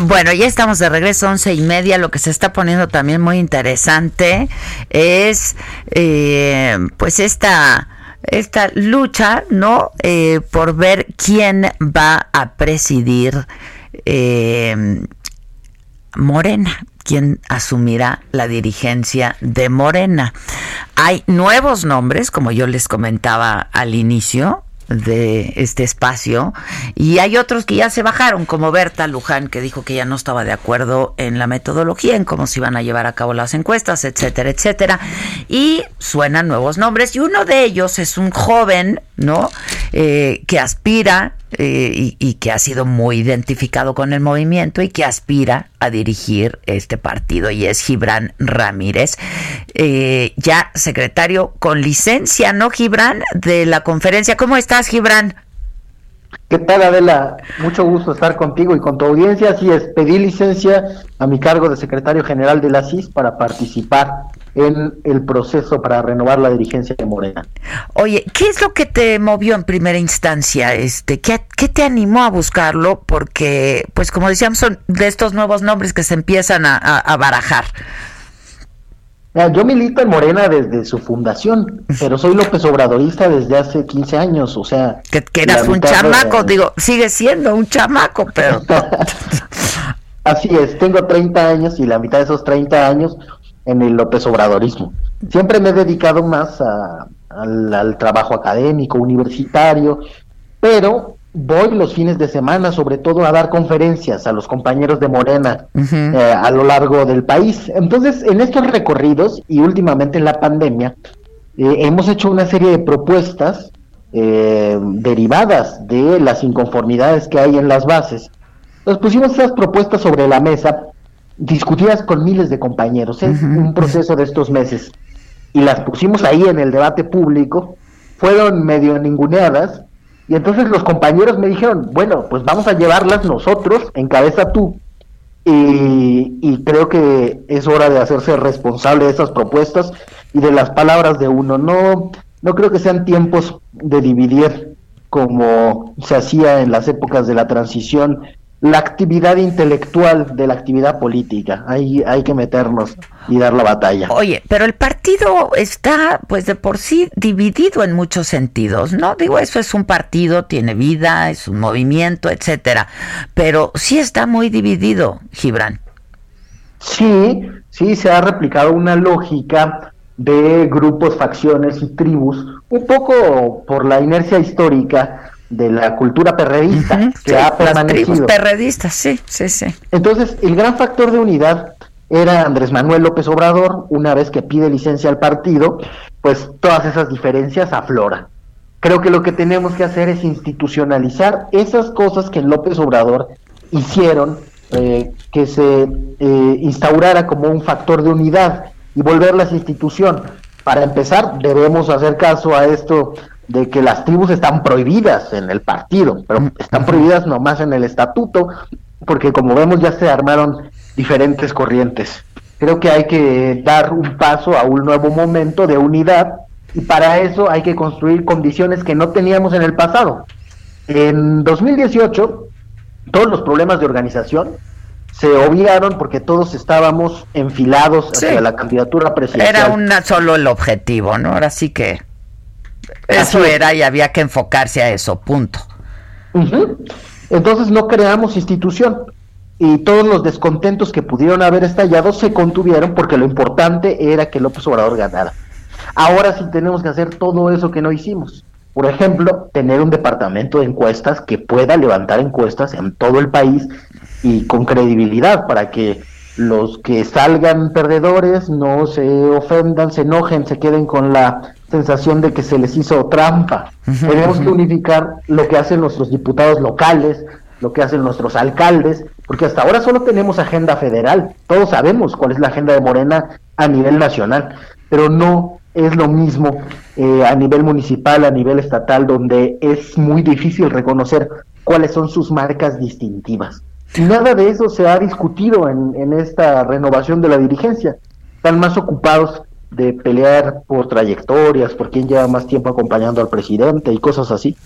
Bueno, ya estamos de regreso, once y media. Lo que se está poniendo también muy interesante es, eh, pues, esta esta lucha, ¿no? Eh, por ver quién va a presidir eh, Morena, quién asumirá la dirigencia de Morena. Hay nuevos nombres, como yo les comentaba al inicio, de este espacio. Y hay otros que ya se bajaron como Berta Luján que dijo que ya no estaba de acuerdo en la metodología en cómo se iban a llevar a cabo las encuestas etcétera etcétera. Y suenan nuevos nombres y uno de ellos es un joven no eh, que aspira eh, y, que ha sido muy identificado con el movimiento y que aspira a dirigir este partido y es Gibran Ramírez, eh, ya secretario con licencia, ¿no, Gibran? De la conferencia. ¿Cómo estás, Gibran? ¿Qué tal, Adela? Mucho gusto estar contigo y con tu audiencia. Así es, pedí licencia a mi cargo de secretario general de la CIS para participar en el proceso para renovar la dirigencia de Morena. Oye, ¿qué es lo que te movió en primera instancia? Este, ¿qué, te animó a buscarlo? Porque, pues como decíamos, son de estos nuevos nombres que se empiezan a, barajar. Yo milito en Morena desde su fundación, pero soy López Obradorista desde hace 15 años, o sea... Que, eras un chamaco, digo, sigue siendo un chamaco, pero... *laughs* Así es, tengo 30 años y la mitad de esos 30 años en el López Obradorismo. Siempre me he dedicado más al, trabajo académico, universitario, pero voy los fines de semana sobre todo a dar conferencias a los compañeros de Morena eh, a lo largo del país. Entonces, en estos recorridos y últimamente en la pandemia, eh, hemos hecho una serie de propuestas eh, derivadas de las inconformidades que hay en las bases. Entonces pusimos esas propuestas sobre la mesa, discutidas con miles de compañeros, es un proceso de estos meses, y las pusimos ahí en el debate público, fueron medio ninguneadas, y entonces los compañeros me dijeron, bueno, pues vamos a llevarlas nosotros, encabeza tú, y, y, creo que es hora de hacerse responsable de esas propuestas y de las palabras de uno. No, no creo que sean tiempos de dividir como se hacía en las épocas de la transición la actividad intelectual de la actividad política. Ahí hay que meternos y dar la batalla. Oye, pero el partido está, pues de por sí, dividido en muchos sentidos, ¿no? Digo, eso es un partido, tiene vida, es un movimiento, etcétera. Pero sí está muy dividido, Gibran. Sí, sí, se ha replicado una lógica de grupos, facciones y tribus, un poco por la inercia histórica de la cultura perredista que ha permanecido. perredistas, sí, sí, sí. Entonces, el gran factor de unidad era Andrés Manuel López Obrador, una vez que pide licencia al partido, pues todas esas diferencias afloran. Creo que lo que tenemos que hacer es institucionalizar esas cosas que López Obrador hicieron, eh, que se eh, instaurara como un factor de unidad y volverlas institución. Para empezar, debemos hacer caso a esto de que las tribus están prohibidas en el partido, pero están prohibidas nomás en el estatuto, porque como vemos ya se armaron diferentes corrientes. Creo que hay que dar un paso a un nuevo momento de unidad y para eso hay que construir condiciones que no teníamos en el pasado. En 2018, todos los problemas de organización se obviaron porque todos estábamos enfilados hacia la candidatura presidencial. Era una solo el objetivo, ¿no? Ahora sí que eso era y había que enfocarse a eso, punto. Entonces no creamos institución y todos los descontentos que pudieron haber estallado se contuvieron porque lo importante era que López Obrador ganara. Ahora sí tenemos que hacer todo eso que no hicimos. Por ejemplo, tener un departamento de encuestas que pueda levantar encuestas en todo el país y con credibilidad para que los que salgan perdedores no se ofendan, se enojen, se queden con la sensación de que se les hizo trampa. Tenemos que unificar lo que hacen nuestros diputados locales, lo que hacen nuestros alcaldes, porque hasta ahora solo tenemos agenda federal. Todos sabemos cuál es la agenda de Morena a nivel nacional, pero no es lo mismo eh, a nivel municipal, a nivel estatal, donde es muy difícil reconocer cuáles son sus marcas distintivas. Nada de eso se ha discutido en, en esta renovación de la dirigencia. Están más ocupados de pelear por trayectorias, por quién lleva más tiempo acompañando al presidente y cosas así.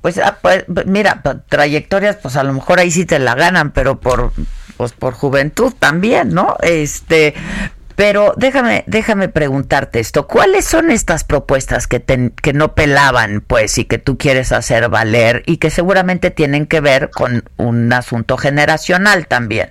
Pues, ah, pues mira, trayectorias, pues a lo mejor ahí sí te la ganan, pero por pues por juventud también, ¿no? Este, pero déjame, déjame preguntarte esto. ¿Cuáles son estas propuestas que, que no pelaban, pues, y que tú quieres hacer valer y que seguramente tienen que ver con un asunto generacional también?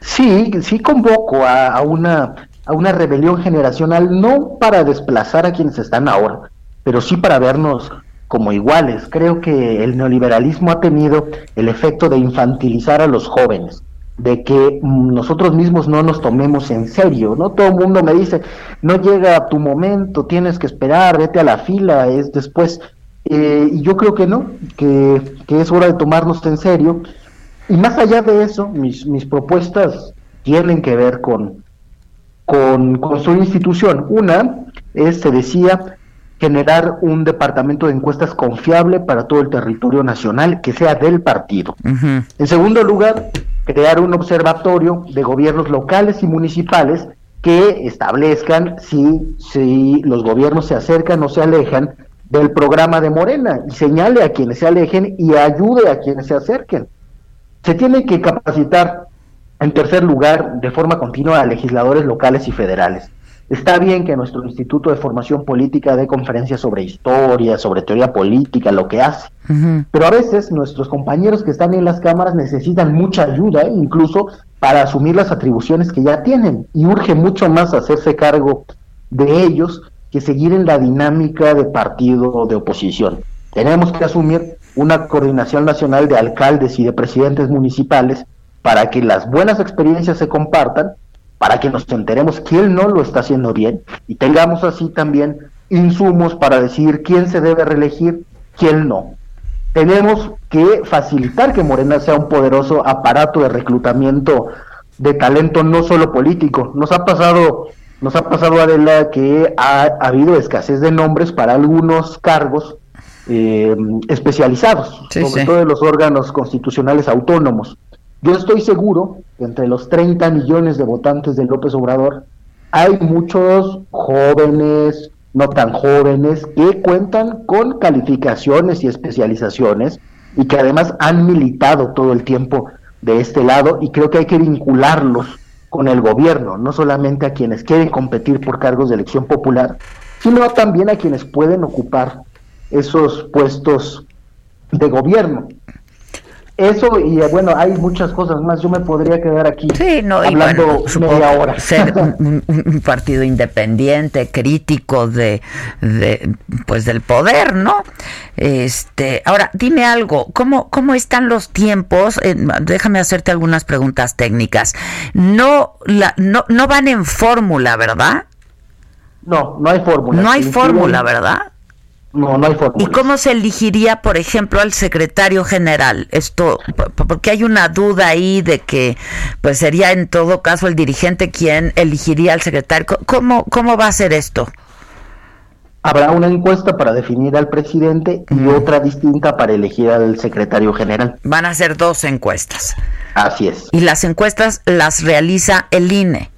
Sí, sí convoco a, una, a una rebelión generacional, no para desplazar a quienes están ahora, pero sí para vernos como iguales. Creo que el neoliberalismo ha tenido el efecto de infantilizar a los jóvenes de que nosotros mismos no nos tomemos en serio, ¿no? Todo el mundo me dice, no llega tu momento, tienes que esperar, vete a la fila, es después. Eh, y yo creo que no, que, es hora de tomarnos en serio. Y más allá de eso, mis, mis propuestas tienen que ver con, con, con su institución. Una es, se decía, generar un departamento de encuestas confiable para todo el territorio nacional que sea del partido. En segundo lugar, crear un observatorio de gobiernos locales y municipales que establezcan si, si los gobiernos se acercan o se alejan del programa de Morena y señale a quienes se alejen y ayude a quienes se acerquen. Se tiene que capacitar, en tercer lugar, de forma continua a legisladores locales y federales. Está bien que nuestro Instituto de Formación Política dé conferencias sobre historia, sobre teoría política, lo que hace, pero a veces nuestros compañeros que están en las cámaras necesitan mucha ayuda, incluso para asumir las atribuciones que ya tienen, y urge mucho más hacerse cargo de ellos que seguir en la dinámica de partido de oposición. Tenemos que asumir una coordinación nacional de alcaldes y de presidentes municipales para que las buenas experiencias se compartan para que nos enteremos que él no lo está haciendo bien y tengamos así también insumos para decidir quién se debe reelegir, quién no. Tenemos que facilitar que Morena sea un poderoso aparato de reclutamiento de talento no solo político. Nos ha pasado, nos ha pasado Adela que ha, habido escasez de nombres para algunos cargos eh, especializados, sobre todo en los órganos constitucionales autónomos. Yo estoy seguro entre los 30 millones de votantes de López Obrador hay muchos jóvenes, no tan jóvenes, que cuentan con calificaciones y especializaciones y que además han militado todo el tiempo de este lado y creo que hay que vincularlos con el gobierno, no solamente a quienes quieren competir por cargos de elección popular, sino también a quienes pueden ocupar esos puestos de gobierno. Eso y eh, bueno, hay muchas cosas más. Yo me podría quedar aquí hablando media hora. Ser *laughs* un, partido independiente, crítico de, de, pues del poder, ¿no? Este, ahora dime algo. ¿Cómo cómo están los tiempos? Eh, déjame hacerte algunas preguntas técnicas. No la no no van en fórmula, ¿verdad? No, no hay fórmula. No hay fórmula, ¿verdad? No, no hay. ¿Y cómo se elegiría, por ejemplo, al secretario general? Esto, porque hay una duda ahí de que, pues sería en todo caso el dirigente quien elegiría al secretario. ¿Cómo, cómo va a ser esto? Habrá una encuesta para definir al presidente y otra distinta para elegir al secretario general. Van a ser dos encuestas. Así es. Y las encuestas las realiza el INE.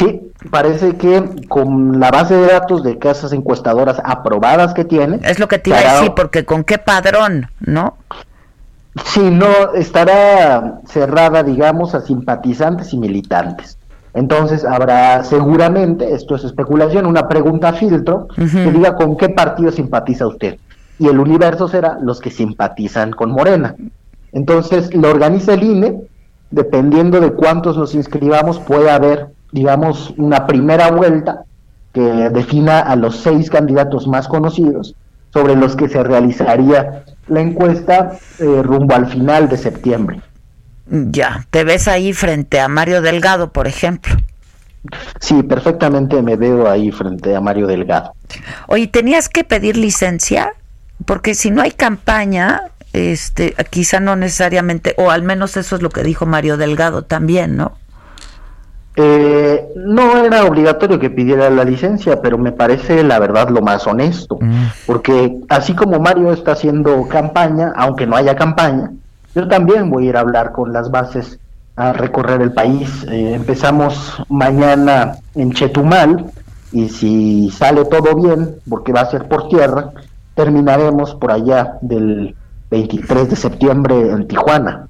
Sí, parece que con la base de datos de casas encuestadoras aprobadas que tiene. Es lo que te iba a decir, porque con qué padrón, ¿no? Sí, no, estará cerrada, digamos, a simpatizantes y militantes. Entonces habrá seguramente, esto es especulación, una pregunta filtro que diga con qué partido simpatiza usted. Y el universo será los que simpatizan con Morena. Entonces lo organiza el INE, dependiendo de cuántos nos inscribamos, puede haber digamos, una primera vuelta que defina a los seis candidatos más conocidos sobre los que se realizaría la encuesta eh, rumbo al final de septiembre. Ya, ¿te ves ahí frente a Mario Delgado, por ejemplo? Sí, perfectamente me veo ahí frente a Mario Delgado. Oye, ¿tenías que pedir licencia? Porque si no hay campaña, este, quizá no necesariamente, o al menos eso es lo que dijo Mario Delgado también, ¿no? Eh, no era obligatorio que pidiera la licencia, pero me parece la verdad lo más honesto, mm. porque así como Mario está haciendo campaña, aunque no haya campaña, yo también voy a ir a hablar con las bases a recorrer el país. Eh, empezamos mañana en Chetumal y si sale todo bien, porque va a ser por tierra, terminaremos por allá del 23 de septiembre en Tijuana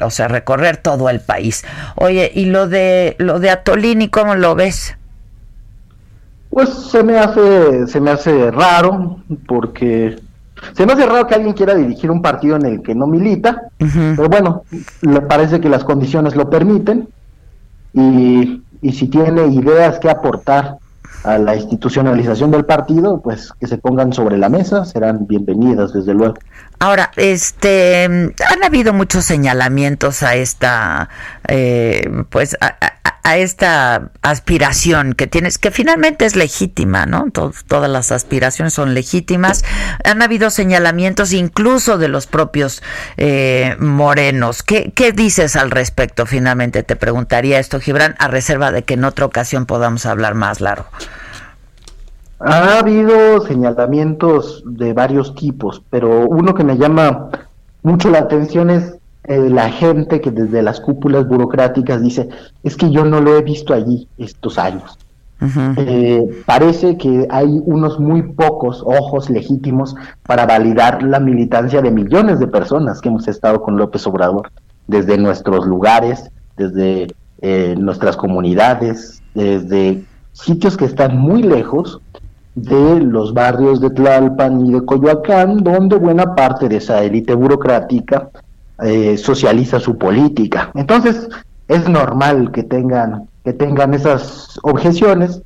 o sea, recorrer todo el país. Oye, ¿y lo de lo de Atolini cómo lo ves? Pues se me hace se me hace raro porque se me hace raro que alguien quiera dirigir un partido en el que no milita, pero bueno, le parece que las condiciones lo permiten y, y si tiene ideas que aportar a la institucionalización del partido, pues que se pongan sobre la mesa, serán bienvenidas desde luego. Ahora, este, han habido muchos señalamientos a esta, eh, pues, a, esta aspiración que tienes, que finalmente es legítima, ¿no? todas las aspiraciones son legítimas. Han habido señalamientos incluso de los propios eh, morenos. ¿Qué, ¿Qué dices al respecto? Finalmente te preguntaría esto, Gibran, a reserva de que en otra ocasión podamos hablar más largo. Ha habido señalamientos de varios tipos, pero uno que me llama mucho la atención es eh, la gente que desde las cúpulas burocráticas dice, es que yo no lo he visto allí estos años. Eh, parece que hay unos muy pocos ojos legítimos para validar la militancia de millones de personas que hemos estado con López Obrador, desde nuestros lugares, desde eh, nuestras comunidades, desde sitios que están muy lejos de los barrios de Tlalpan y de Coyoacán, donde buena parte de esa élite burocrática eh, socializa su política. Entonces, es normal que tengan, que tengan esas objeciones,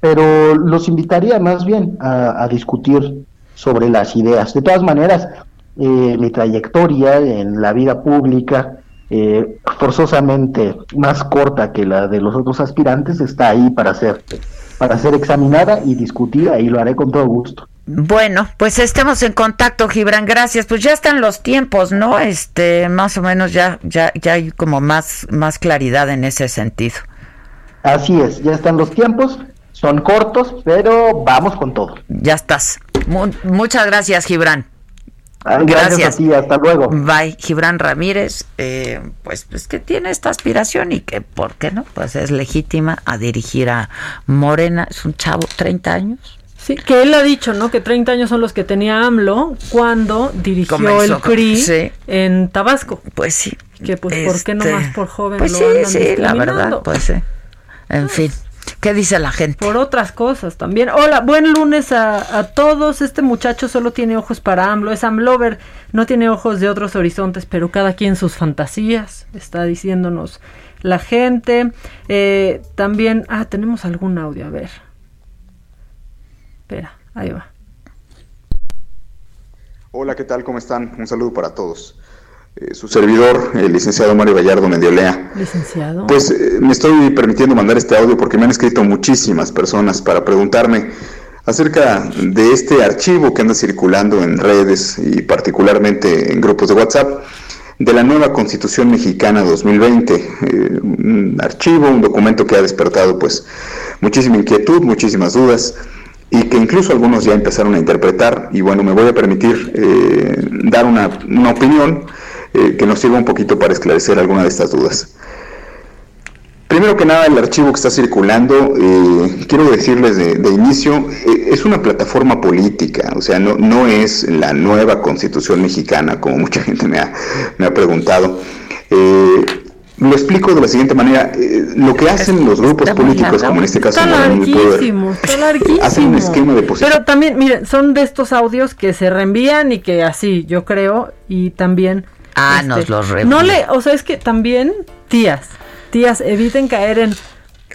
pero los invitaría más bien a, discutir sobre las ideas. De todas maneras, eh, mi trayectoria en la vida pública eh, forzosamente más corta que la de los otros aspirantes, está ahí para ser, para ser examinada y discutida y lo haré con todo gusto. Bueno, pues estemos en contacto, Gibran. Gracias. Pues ya están los tiempos, ¿no? Este, más o menos ya, ya, ya hay como más, más claridad en ese sentido. Así es, ya están los tiempos. Son cortos, pero vamos con todo. Ya estás. muchas gracias, Gibran. Ah, gracias. a hasta luego. Bye, Gibran Ramírez, eh, pues, pues que tiene esta aspiración y que, ¿por qué no? Pues es legítima a dirigir a Morena, es un chavo, 30 años. Sí, que él ha dicho, ¿no? Que 30 años son los que tenía AMLO cuando dirigió el CRI en Tabasco. Pues sí. Que pues, ¿por qué no este, más por joven pues sí, sí, la verdad, pues sí. En fin. ¿Qué dice la gente? Por otras cosas también. Hola, buen lunes a, a, todos. Este muchacho solo tiene ojos para AMLO. Es AMLover. No tiene ojos de otros horizontes, pero cada quien sus fantasías. Está diciéndonos la gente. Eh, también. Ah, tenemos algún audio. A ver. Espera, ahí va. Hola, ¿qué tal? ¿Cómo están? Un saludo para todos. Eh, su servidor, el licenciado Mario Gallardo Mendiolea. Licenciado. Pues eh, me estoy permitiendo mandar este audio porque me han escrito muchísimas personas para preguntarme acerca de este archivo que anda circulando en redes y particularmente en grupos de WhatsApp de la nueva Constitución Mexicana 2020, eh, un archivo, un documento que ha despertado pues muchísima inquietud, muchísimas dudas y que incluso algunos ya empezaron a interpretar y bueno, me voy a permitir eh, dar una, opinión eh, que nos sirva un poquito para esclarecer alguna de estas dudas. Primero que nada, el archivo que está circulando, eh, quiero decirles de, inicio, es una plataforma política, o sea, no, no es la nueva constitución mexicana, como *laughs* mucha gente me ha, me ha preguntado. Lo explico de la siguiente manera. Eh, lo que hacen los grupos políticos, como en este caso está larguísimo, está larguísimo. hacen un esquema de Pero también, miren, son de estos audios que se reenvían y que así, yo creo, y también... Ah, este, nos los reenvían. No le, o sea, es que también, tías, tías, eviten caer en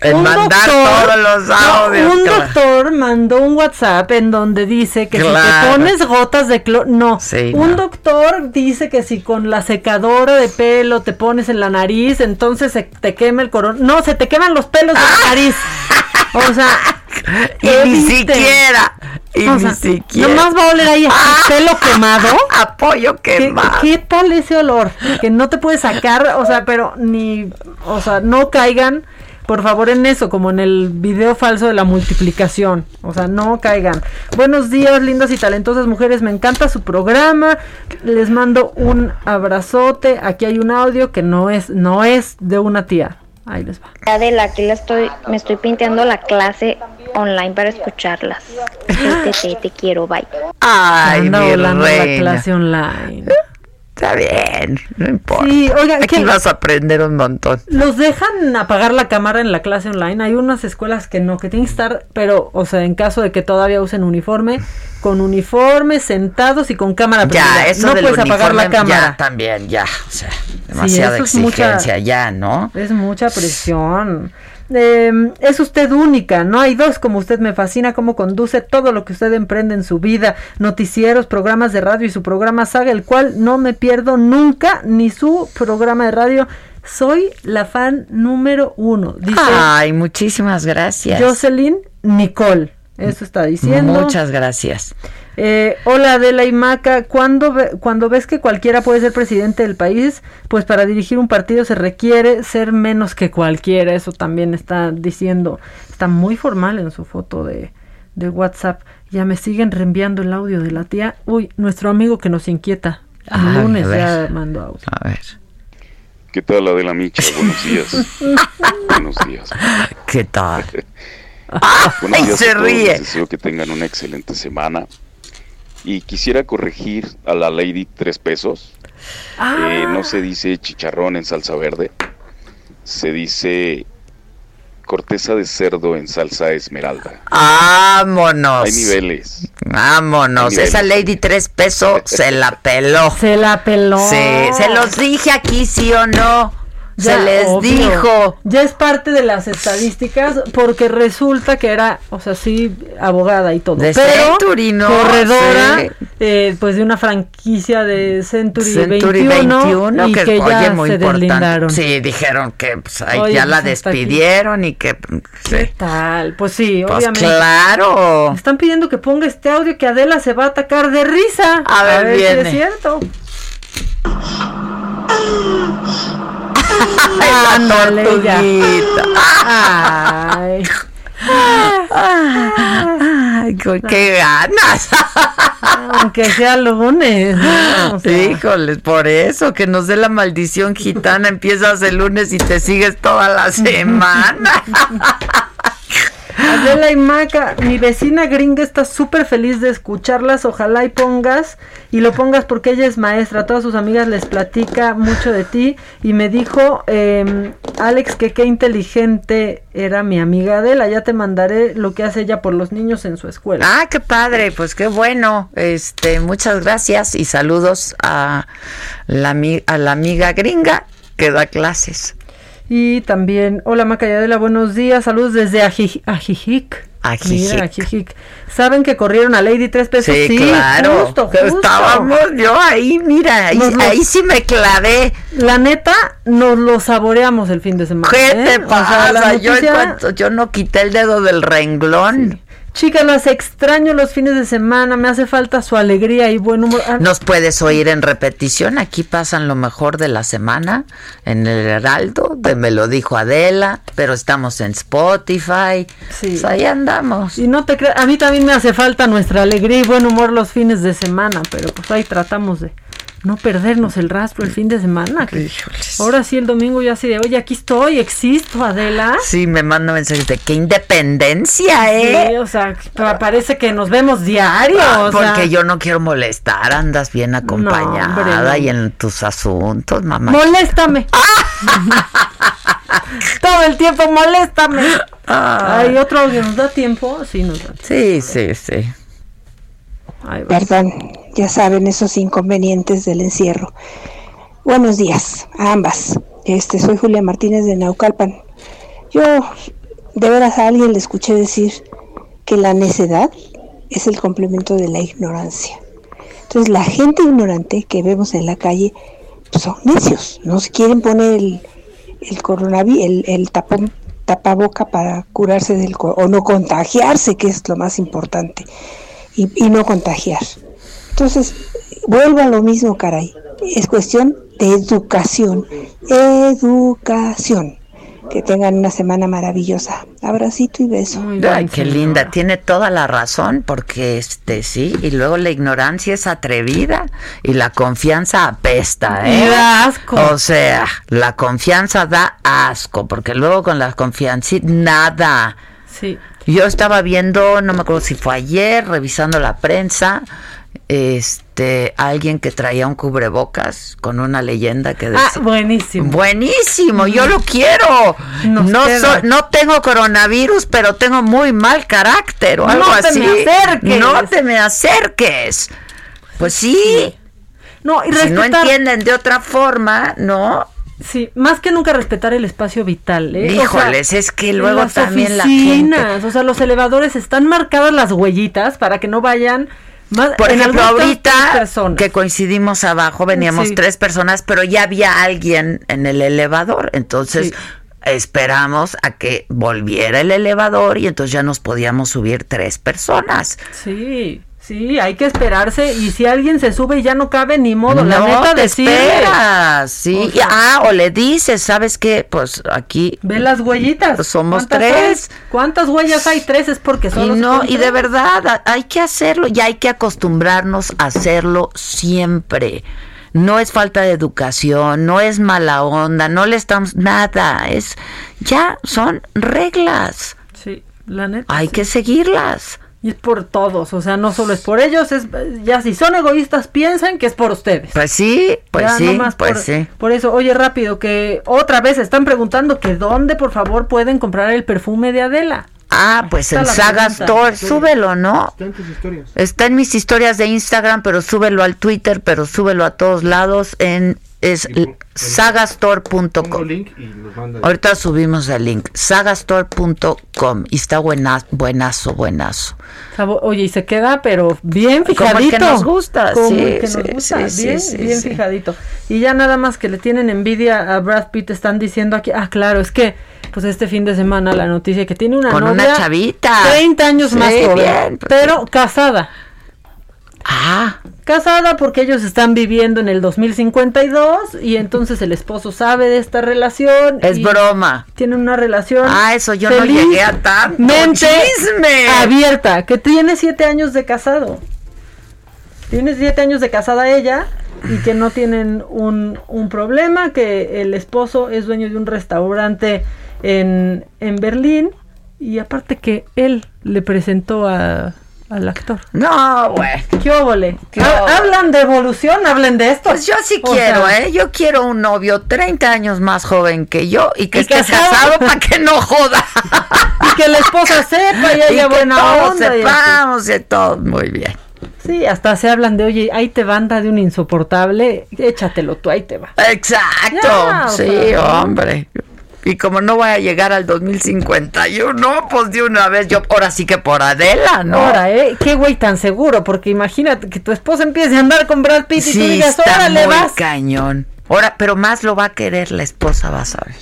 en mandar todos los audios. un doctor mandó un WhatsApp en donde dice que si te pones gotas de cloro. No. un doctor dice que si con la secadora de pelo te pones en la nariz, entonces se te quema el corona. No, se te queman los pelos de la nariz. *laughs* O sea. *laughs* y ni siquiera. Y ni siquiera. Nomás va a oler ahí a pelo *laughs* quemado. Apoyo quemado. ¿Qué, ¿Qué tal ese olor? Que no te puedes sacar, o sea, pero ni. O sea, no caigan por favor en eso, como en el video falso de la multiplicación. O sea, no caigan. Buenos días, lindas y talentosas mujeres. Me encanta su programa. Les mando un abrazote. Aquí hay un audio que no es, no es de una tía. Ahí les va. Adela, aquí la estoy, me estoy pinteando la clase online para escucharlas. *laughs* Te, te, quiero, bye. Ay, mi reina. la clase online. Está bien, no importa. Sí, aquí vas a aprender un montón. ¿Los dejan apagar la cámara en la clase online? Hay unas escuelas que no, que tienen que estar, pero, o sea, en caso de que todavía usen uniforme, con uniforme, sentados y con cámara Ya, eso no puedes apagar la cámara. Ya, también, ya. O sea, demasiada exigencia ya, ¿no? Es mucha presión. Em, es usted única, no hay dos como usted. Me fascina cómo conduce todo lo que usted emprende en su vida, noticieros, programas de radio y su programa Saga, el cual no me pierdo nunca, ni su programa de radio. Soy la fan número uno. Dice Ay, muchísimas gracias. Jocelyn Nicole. Eso está diciendo. Muchas gracias. Eh, hola Adela y Maca, cuando, cuando ves que cualquiera puede ser presidente del país, pues para dirigir un partido se requiere ser menos que cualquiera, eso también está diciendo, está muy formal en su foto de, de WhatsApp. Ya me siguen reenviando el audio de la tía. Uy, nuestro amigo que nos inquieta. El lunes ya mando audio. A ver. ¿Qué tal Adela Micha? Buenos días. *laughs* Buenos días. ¿Qué tal? *laughs* Buenos días se ríe. Deseo que tengan una excelente semana. Y quisiera corregir a la Lady tres pesos. Eh, no se dice chicharrón en salsa verde. Se dice corteza de cerdo en salsa esmeralda. Vámonos. Hay niveles. Vámonos. Esa Lady tres pesos se la peló. Se la peló. Sí, se los dije aquí, sí o no. Se les dijo. Ya es parte de las estadísticas porque resulta que era, o sea, sí, abogada y todo. De pero Century, ¿no? corredora, eh, pues de una franquicia de Century, Century 21, y que, que ya muy se importante. deslindaron. Sí, dijeron que pues, Oye, ya la pues, despidieron y que... ¿Qué tal? Pues sí, Pues obviamente. claro. Están pidiendo que ponga este audio que Adela se va a atacar de risa. A ver, si viene. es cierto. Ay. Ay, qué- qué ganas. Aunque sea lunes. ¿no? O sea, Híjoles, por eso, que nos dé la maldición gitana, empiezas el lunes y te sigues toda la *laughs* semana. Adela y Maca, mi vecina gringa está súper feliz de escucharlas. Ojalá y pongas, y lo pongas porque ella es maestra. Todas sus amigas les platica mucho de ti. Y me dijo, eh, Alex, que qué inteligente era mi amiga Adela. Ya te mandaré lo que hace ella por los niños en su escuela. Ah, qué padre, pues qué bueno. Este, muchas gracias y saludos a la, a la amiga gringa que da clases. Y también, hola Maca y Adela, buenos días. Saludos desde Aji- Ajijic. Ajijic. Mira, Ajijic. ¿Saben que corrieron a Lady tres pesos? Sí, claro. justo, que justo. Estábamos yo ahí, mira, ahí, Nos lo- ahí sí me clavé. La neta, nos lo saboreamos el fin de semana. ¿Qué ¿eh? te O sea, la pasa? yo, en noticia- cuanto- yo no quité el dedo del renglón. Chicas, las extraño los fines de semana. Me hace falta su alegría y buen humor. Ah, Nos puedes oír en repetición. Aquí pasan lo mejor de la semana en el Heraldo, de Me lo dijo Adela, pero estamos en Spotify. Pues ahí andamos. Y no te creas, a mí también me hace falta nuestra alegría y buen humor los fines de semana, pero pues ahí tratamos de no perdernos el rastro el fin de semana. que ahora sí el domingo ya así de, oye, aquí estoy, existo, Adela. Sí, me manda mensajes de qué independencia, ¿eh? Sí, o sea, pa- parece que nos vemos diario. Ah, o sea. porque yo no quiero molestar, andas bien acompañada hombre, no. y en tus asuntos, mamá. Moléstame. *laughs* Todo el tiempo, moléstame. Ah. Hay otro audio, ¿nos da tiempo? Sí, nos da. Sí, sí, sí. Perdón, ya saben esos inconvenientes del encierro. Buenos días a ambas. Este, soy Julia Martínez de Naucalpan. Yo, de veras a alguien le escuché decir que la necedad es el complemento de la ignorancia. Entonces, la gente ignorante que vemos en la calle pues, son necios, no se quieren poner el, el coronavirus, el, el tapón, tapaboca para curarse del o no contagiarse, que es lo más importante, y, y no contagiar. Entonces, vuelvo a lo mismo, caray. Es cuestión de educación. Educación. Que tengan una semana maravillosa. Abracito y beso. Ay, qué linda, tiene toda la razón, porque este sí, y luego la ignorancia es atrevida y la confianza apesta, ¿eh? Da asco. O sea, la confianza da asco, porque luego con la confianza nada. Sí. Yo estaba viendo, no me acuerdo si fue ayer, revisando la prensa, este, alguien que traía un cubrebocas con una leyenda que decía, Ah, buenísimo. Buenísimo, yo lo quiero. Nos no so- no tengo coronavirus, pero tengo muy mal carácter o No algo te así. me acerques. No te me acerques. Pues sí. No, y si no respetar- entienden de otra forma, ¿no? Sí, más que nunca respetar el espacio vital, ¿eh? O sea, Híjoles, es que luego las también la oficinas, gente. O sea, los elevadores están marcadas las huellitas para que no vayan más. Por ejemplo, ahorita que coincidimos abajo, veníamos Sí. tres personas, pero ya había alguien en el elevador. Entonces esperamos a que volviera el elevador y entonces ya nos podíamos subir tres personas. Sí, sí, hay que esperarse. Y si alguien se sube y ya no cabe, ni modo. la no neta, te decirle. esperas, sí. O Y- sea- ah, o le dices, ¿sabes qué? Pues aquí Ve las huellitas. somos ¿Cuántas tres. hay? ¿Cuántas huellas hay? Tres es porque Y se no, y de verdad, hay que hacerlo y hay que acostumbrarnos a hacerlo siempre. No es falta de educación, no es mala onda, no le estamos nada, es ya son reglas. Sí, la neta. Hay que seguirlas. Y es por todos, o sea, no solo es por ellos, es ya si son egoístas piensen que es por ustedes. Pues sí, pues Ya, sí, nomás pues por, sí. Por eso, oye, rápido, que otra vez están preguntando que dónde, por favor, pueden comprar el perfume de Adela. Ah, pues está en Saga pregunta. Store, súbelo, ¿no? Está en mis historias de Instagram, pero súbelo al Twitter, pero súbelo a todos lados en es sagastore.com. Ahorita subimos el link, sagastore.com y está buenazo, buenazo, buenazo. Oye, y se queda, pero bien fijadito. Como que nos gusta, sí, que nos gusta, bien, bien fijadito. Y ya nada más que le tienen envidia a Brad Pitt, están diciendo aquí, ah, claro, es que pues este fin de semana la noticia que tiene una Con novia una chavita. 30 años más joven, pero casada. Ah. Casada porque ellos están viviendo en el 2052 y entonces el esposo sabe de esta relación. Es broma. Tienen una relación. Ah, eso yo no llegué a tanto. Mente abierta, que tiene siete años de casado. Tiene siete años de casada ella y que no tienen un, un problema, que el esposo es dueño de un restaurante en, en Berlín y aparte que él le presentó a al actor. No, güey. ¿Qué óvole? Hablan de evolución, hablen de esto. Pues yo sí quiero, ¿eh? Yo quiero un novio 30 años más joven que yo y que esté casado para que no joda. *laughs* y que la esposa sepa y haya buena todos onda. sepamos de todo. Muy bien. Sí, hasta se hablan de, oye, ahí te banda de un insoportable, échatelo tú, ahí te va. Exacto, sí, hombre. Y como no voy a llegar al 2051, pues de una vez yo, ahora sí que por Adela, ¿no? Ahora, ¿eh? Qué güey tan seguro, porque imagínate que tu esposa empiece a andar con Brad Pitt y tú digas, está le vas. cañón. Ahora, pero más lo va a querer la esposa, vas a ver.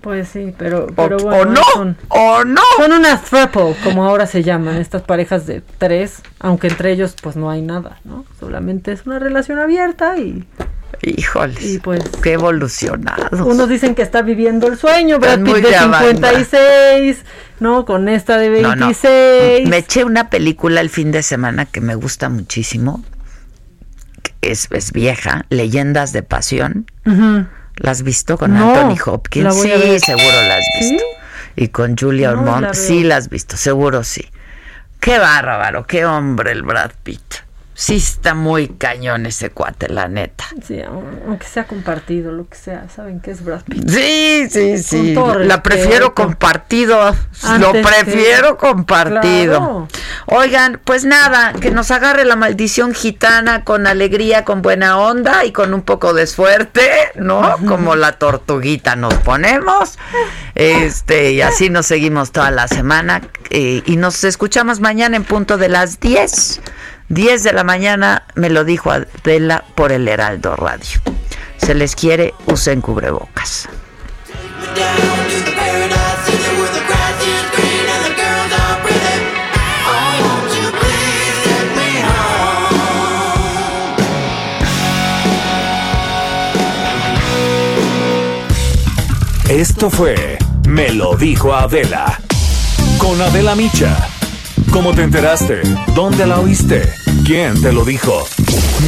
Pues sí, pero, pero bueno. O no, o no. Son unas throuple, como ahora se llaman, estas parejas de tres, aunque entre ellos pues no hay nada, ¿no? Solamente es una relación abierta y Híjole. Y pues. Qué evolucionados. Unos dicen que está viviendo el sueño, Brad Pitt de 56, ¿no? Con esta de 26. Me eché una película el fin de semana que me gusta muchísimo. Es, es vieja, Leyendas de Pasión. ¿La has visto con Anthony Hopkins? Sí, seguro la has visto. Y con Julia Ormond. Sí, la has visto, seguro sí. Qué bárbaro, qué hombre el Brad Pitt sí está muy cañón ese cuate, la neta. Sí, aunque sea compartido, lo que sea, ¿saben qué es Brad Pitt? Sí, sí, sí. La prefiero compartido, lo prefiero compartido. Oigan, pues nada, que nos agarre la maldición gitana con alegría, con buena onda y con un poco de suerte, ¿no? Como la tortuguita nos ponemos. Este, y así nos seguimos toda la semana. Eh, y nos escuchamos mañana en punto de las 10. 10 de la mañana me lo dijo Adela por el Heraldo Radio. Se les quiere, usen cubrebocas. Esto fue Me lo dijo Adela. Con Adela Micha. ¿Cómo te enteraste? ¿Dónde la oíste? ¿Quién te lo dijo?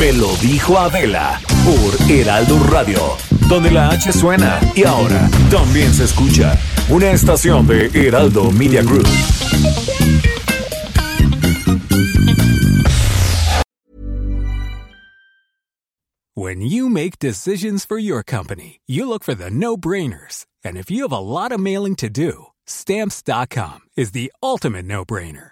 Me lo dijo Adela por Heraldo Radio, donde la H suena y ahora también se escucha. Una estación de Heraldo Media Group. When you make decisions for your company, you look for the no-brainers. And if you have a lot of mailing to do, stamps.com is the ultimate no-brainer.